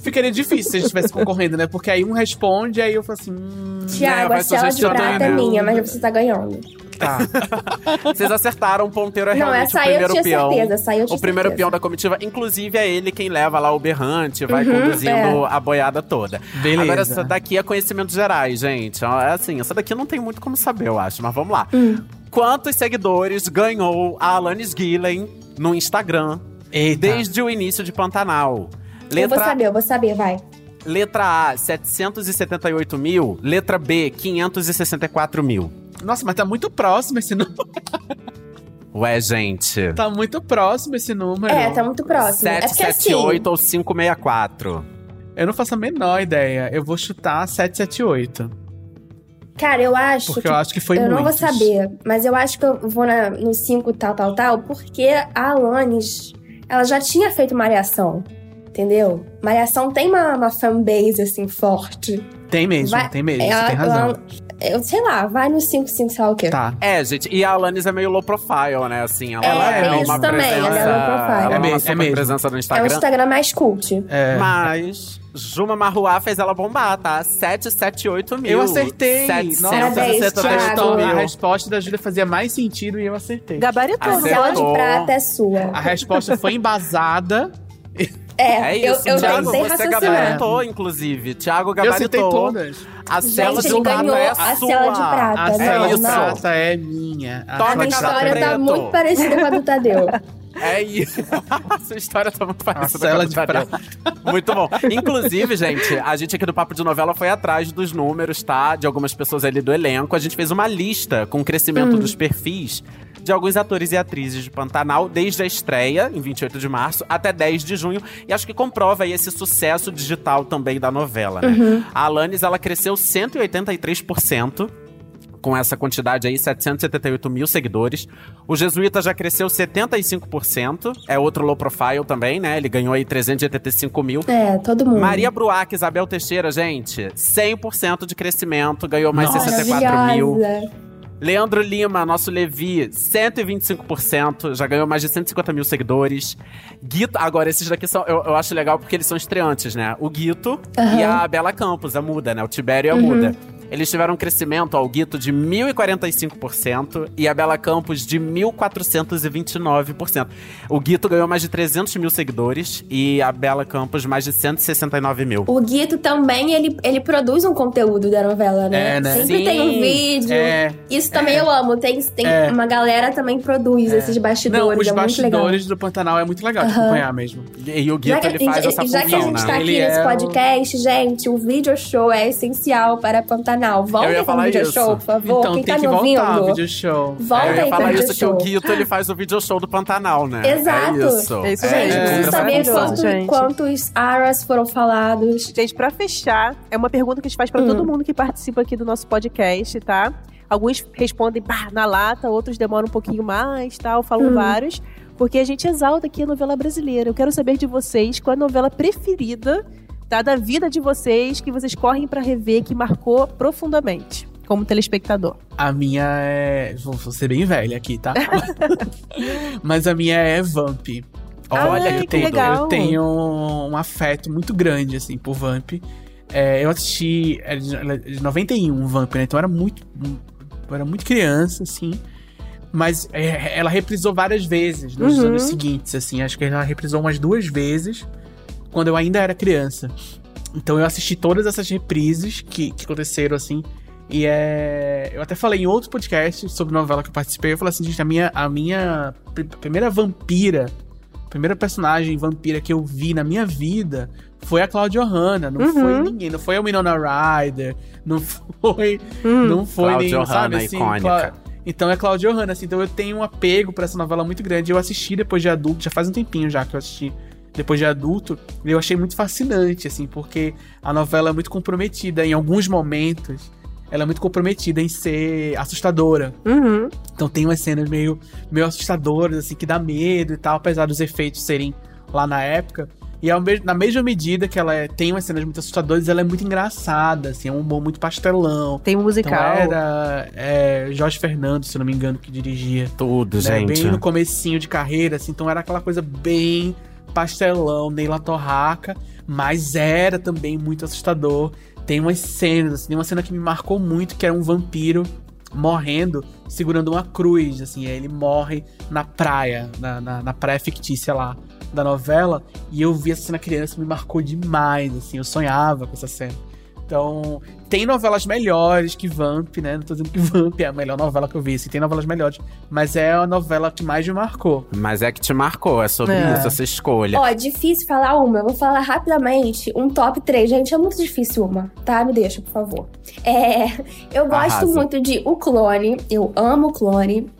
Ficaria difícil se a gente estivesse concorrendo, né? Porque aí um responde, aí eu falo assim. Hum, Tiago, vai a cela de prata é minha, mas você tá ganhando. tá. Vocês acertaram, o ponteiro é Não, realmente o primeiro peão. certeza, essa aí eu tinha o primeiro certeza. peão da comitiva, inclusive é ele quem leva lá o berrante, vai Uhum, conduzindo é. a boiada toda. Beleza. Agora, essa daqui é conhecimentos gerais, gente. É assim, essa daqui não tem muito como saber, eu acho, mas vamos lá. Hum. Quantos seguidores ganhou a Alanis Gillen no Instagram Eita. desde o início de Pantanal? Eu vou saber, eu vou saber, vai. Letra A, 778 mil. Letra B, 564 mil. Nossa, mas tá muito próximo esse número. Ué, gente. Tá muito próximo esse número. É, tá muito próximo. é porque assim, 778 ou 564? Eu não faço a menor ideia. Eu vou chutar 778. cara, eu acho Porque que eu acho que foi eu não vou muitos. saber, mas eu acho que eu vou na, no 5 tal, tal, tal, porque a Alanis, ela já tinha feito Malhação, entendeu? Malhação tem uma, uma fanbase, assim, forte. Tem mesmo, Vai- tem mesmo. ela- você tem razão. ela- eu sei lá, vai no 5, 5, sei lá o quê. Tá. É, gente, e a Alanis é meio low profile, né? Assim, ela É, não tem uma isso também, presença, ela é low profile. Ela É é mesmo, uma é mesmo. presença no É o Instagram. Instagram mais cult. É. Mas Juma Marruá fez ela bombar, tá? 778 mil. Eu acertei. 778 Thiago. mil. A resposta da Júlia fazia mais sentido e eu acertei. Gabaritou, A Acertou. de prata é sua. A resposta foi embasada. É, É eu, isso, eu Thiago, tentei você gabaritou, inclusive. Thiago Eu gabaritou. todas. A cela de prata é a sua. cela de prata. A não, cela de prata é minha. A Toma A minha história é tá Preto. muito parecida com a do Tadeu. É isso. Essa história tá muito parecida cela de Daniela. Muito bom. Inclusive, gente, a gente aqui do Papo de Novela foi atrás dos números, tá? De algumas pessoas ali do elenco. A gente fez uma lista com o crescimento dos perfis de alguns atores e atrizes de Pantanal desde a estreia, em 28 de março, até 10 de junho. E acho que comprova aí esse sucesso digital também da novela, né? A Alanis, ela cresceu 183% com essa quantidade aí, 778 mil seguidores. O Jesuíta já cresceu 75%, é outro low profile também, né? Ele ganhou aí 385 mil. É, todo mundo. Maria Bruac, Isabel Teixeira, gente, 100% de crescimento, ganhou mais Nossa. 64 mil. Leandro Lima, nosso Levi, 125%, já ganhou mais de 150 mil seguidores. Guito, agora esses daqui são, eu, eu acho legal porque eles são estreantes, né? O Guito e a Bela Campos, a Muda, né? O Tibério e a Muda. Eles tiveram um crescimento, ó, o Guito de 1045% e a Bela Campos de 1429%. O Guito ganhou mais de 300 mil seguidores e a Bela Campos mais de 169 mil. O Guito também, ele, ele produz um conteúdo da novela, né? É, né? Sempre Sim, tem um vídeo. é, Isso também eu amo. Tem, tem É. uma galera também produz esses Não, bastidores. os é muito legal. bastidores do Pantanal é muito legal de acompanhar mesmo. E, e o Guito, Já que, ele faz já- essa já que a função, gente né? tá aqui Ele nesse é podcast, gente, o video show é essencial para Pantanal. Volta Eu ia o falar video isso. show, por favor. então Quem tem tá que me ouvindo? voltar o vídeo show. Volta É, eu ia aí falar isso video que o. Guito ele faz o video show do Pantanal, né? Exato. É isso. É isso Gente, É, preciso é saber quanto- gente. quantos aras foram falados. Gente, pra fechar, é uma pergunta que a gente faz pra Hum. todo mundo que participa aqui do nosso podcast, tá? Alguns respondem pá, na lata, outros demoram um pouquinho mais, tal, falam Hum. vários. Porque a gente exalta aqui a novela brasileira. Eu quero saber de vocês qual é a novela preferida tá, da vida de vocês, que vocês correm pra rever, que marcou profundamente, como telespectador. A minha é. Vou ser bem velha aqui, tá? Mas a minha é Vamp. Olha, Ai, eu tenho, eu tenho um afeto muito grande, assim, por Vamp. É, eu assisti. É de, ela é de 91, Vamp, né? Então eu era muito. Eu era muito criança, assim. Mas é, ela reprisou várias vezes nos Uhum. anos seguintes, assim. Acho que ela reprisou umas duas vezes quando eu ainda era criança. Então eu assisti todas essas reprises que, que aconteceram, assim. E é. Eu até falei em outros podcasts sobre novela que eu participei. Eu falei assim, gente, a minha, a minha pr- primeira vampira, primeira personagem vampira que eu vi na minha vida foi a Claudia Hanna. Não Uhum. foi ninguém. Não foi a Winona Ryder. Não foi. Hum. Não foi Cláudia nem. Sabe, Hanna, assim, icônica. Cla- Então é Claudia Hanna, assim. Então eu tenho um apego pra essa novela muito grande. Eu assisti depois de adulto, já faz um tempinho já que eu assisti depois de adulto, eu achei muito fascinante, assim, porque a novela é muito comprometida em alguns momentos. Ela é muito comprometida em ser assustadora. Uhum. Então tem umas cenas meio, meio assustadoras, assim, que dá medo e tal, apesar dos efeitos serem lá na época. E ao me- na mesma medida que ela é- tem umas cenas muito assustadoras, ela é muito engraçada, assim, é um humor muito pastelão. Tem um Então musical. era é, Jorge Fernando, se eu não me engano, que dirigia Tudo, né, gente. Bem no comecinho de carreira, assim, então era aquela coisa bem pastelão, Neila Torraca, mas era também muito assustador. Tem umas cenas, assim, tem uma cena que me marcou muito, que era um vampiro morrendo, segurando uma cruz, assim, ele morre na praia, na, na, na praia fictícia lá da novela, e eu vi essa cena criança, me marcou demais, assim, eu sonhava com essa cena. Então, tem novelas melhores que Vamp, né? Não tô dizendo que Vamp é a melhor novela que eu vi, assim, tem novelas melhores. Mas é a novela que mais me marcou. Mas é que te marcou, é sobre É. isso, essa escolha. Ó, difícil falar uma. Eu vou falar rapidamente um top 3. Gente, é muito difícil uma, tá? Me deixa, por favor. É, eu gosto Arrasa. muito de O Clone. Eu amo o Clone.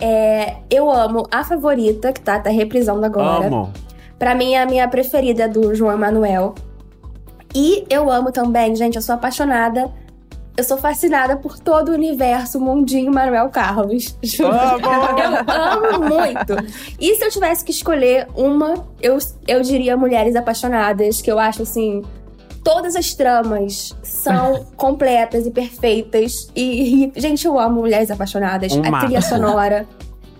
É, eu amo A Favorita, que tá, tá reprisando agora. Amo. Pra mim, a minha preferida é do João Emanuel. E eu amo também, gente, eu sou apaixonada. Eu sou fascinada por todo o universo Mundinho Manuel Carlos. Eu amo muito. E se eu tivesse que escolher uma, eu, eu diria Mulheres Apaixonadas, que eu acho assim. Todas as tramas são completas e perfeitas. E, e, gente, eu amo Mulheres Apaixonadas. Um a trilha sonora.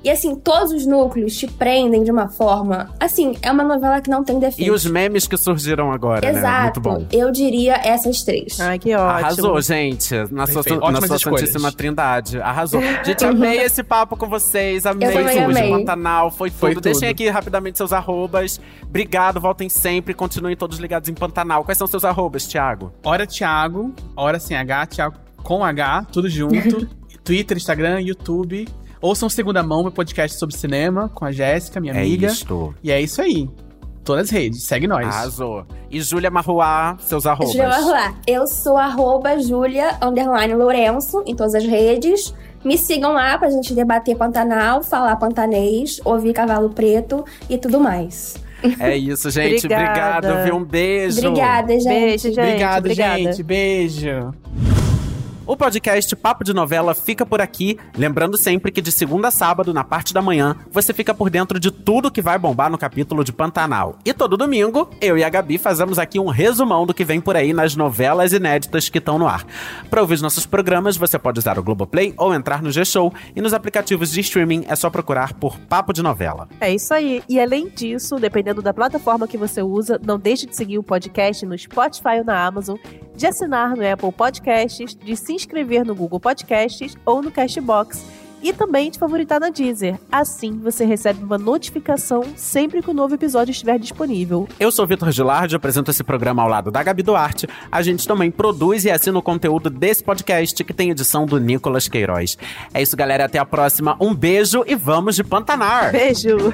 E assim, todos os núcleos te prendem de uma forma. Assim, é uma novela que não tem defeito. E os memes que surgiram agora, né? Muito Exato. bom. Eu diria essas três. Ai, que ótimo. Arrasou, gente. Na sua, na sua. Santíssima Trindade. Arrasou. Gente, amei esse papo com vocês. Amei amei. Pantanal. Foi tudo. Foi tudo. Deixem aqui rapidamente seus arrobas. Obrigado, voltem sempre. Continuem todos ligados em Pantanal. Quais são seus arrobas, Thiago? Hora Thiago, hora sem H, Thiago com H, tudo junto. Twitter, Instagram, YouTube. Ouçam Segunda Mão, meu podcast sobre cinema, com a Jéssica, minha É amiga. isto. E é isso aí. Todas as redes, segue nós. Arrasou. E Júlia Marruá, seus arrobas. Julia Marruá. Eu sou arroba Julia underline Lourenço em todas as redes. Me sigam lá pra gente debater Pantanal, falar pantanês, ouvir Cavalo Preto e tudo mais. É isso, gente. Obrigada. Obrigado, viu? Um beijo. Obrigada, gente. Beijo, gente. Obrigado, obrigada. gente. Beijo. O podcast Papo de Novela fica por aqui. Lembrando sempre que de segunda a sábado, na parte da manhã, você fica por dentro de tudo que vai bombar no capítulo de Pantanal. E todo domingo, eu e a Gabi fazemos aqui um resumão do que vem por aí nas novelas inéditas que estão no ar. Para ouvir os nossos programas, você pode usar o Globoplay ou entrar no G-Show. E nos aplicativos de streaming é só procurar por Papo de Novela. É isso aí. E além disso, dependendo da plataforma que você usa, não deixe de seguir o podcast no Spotify ou na Amazon, de assinar no Apple Podcasts, de se inscrever no Google Podcasts ou no Cashbox e também de favoritar na Deezer. Assim, você recebe uma notificação sempre que o novo episódio estiver disponível. Eu sou Vitor Gilardi, apresento esse programa ao lado da Gabi Duarte. A gente também produz e assina o conteúdo desse podcast, que tem edição do Nicolas Queiroz. É isso, galera. Até a próxima. Um beijo e vamos de Pantanar! Beijo!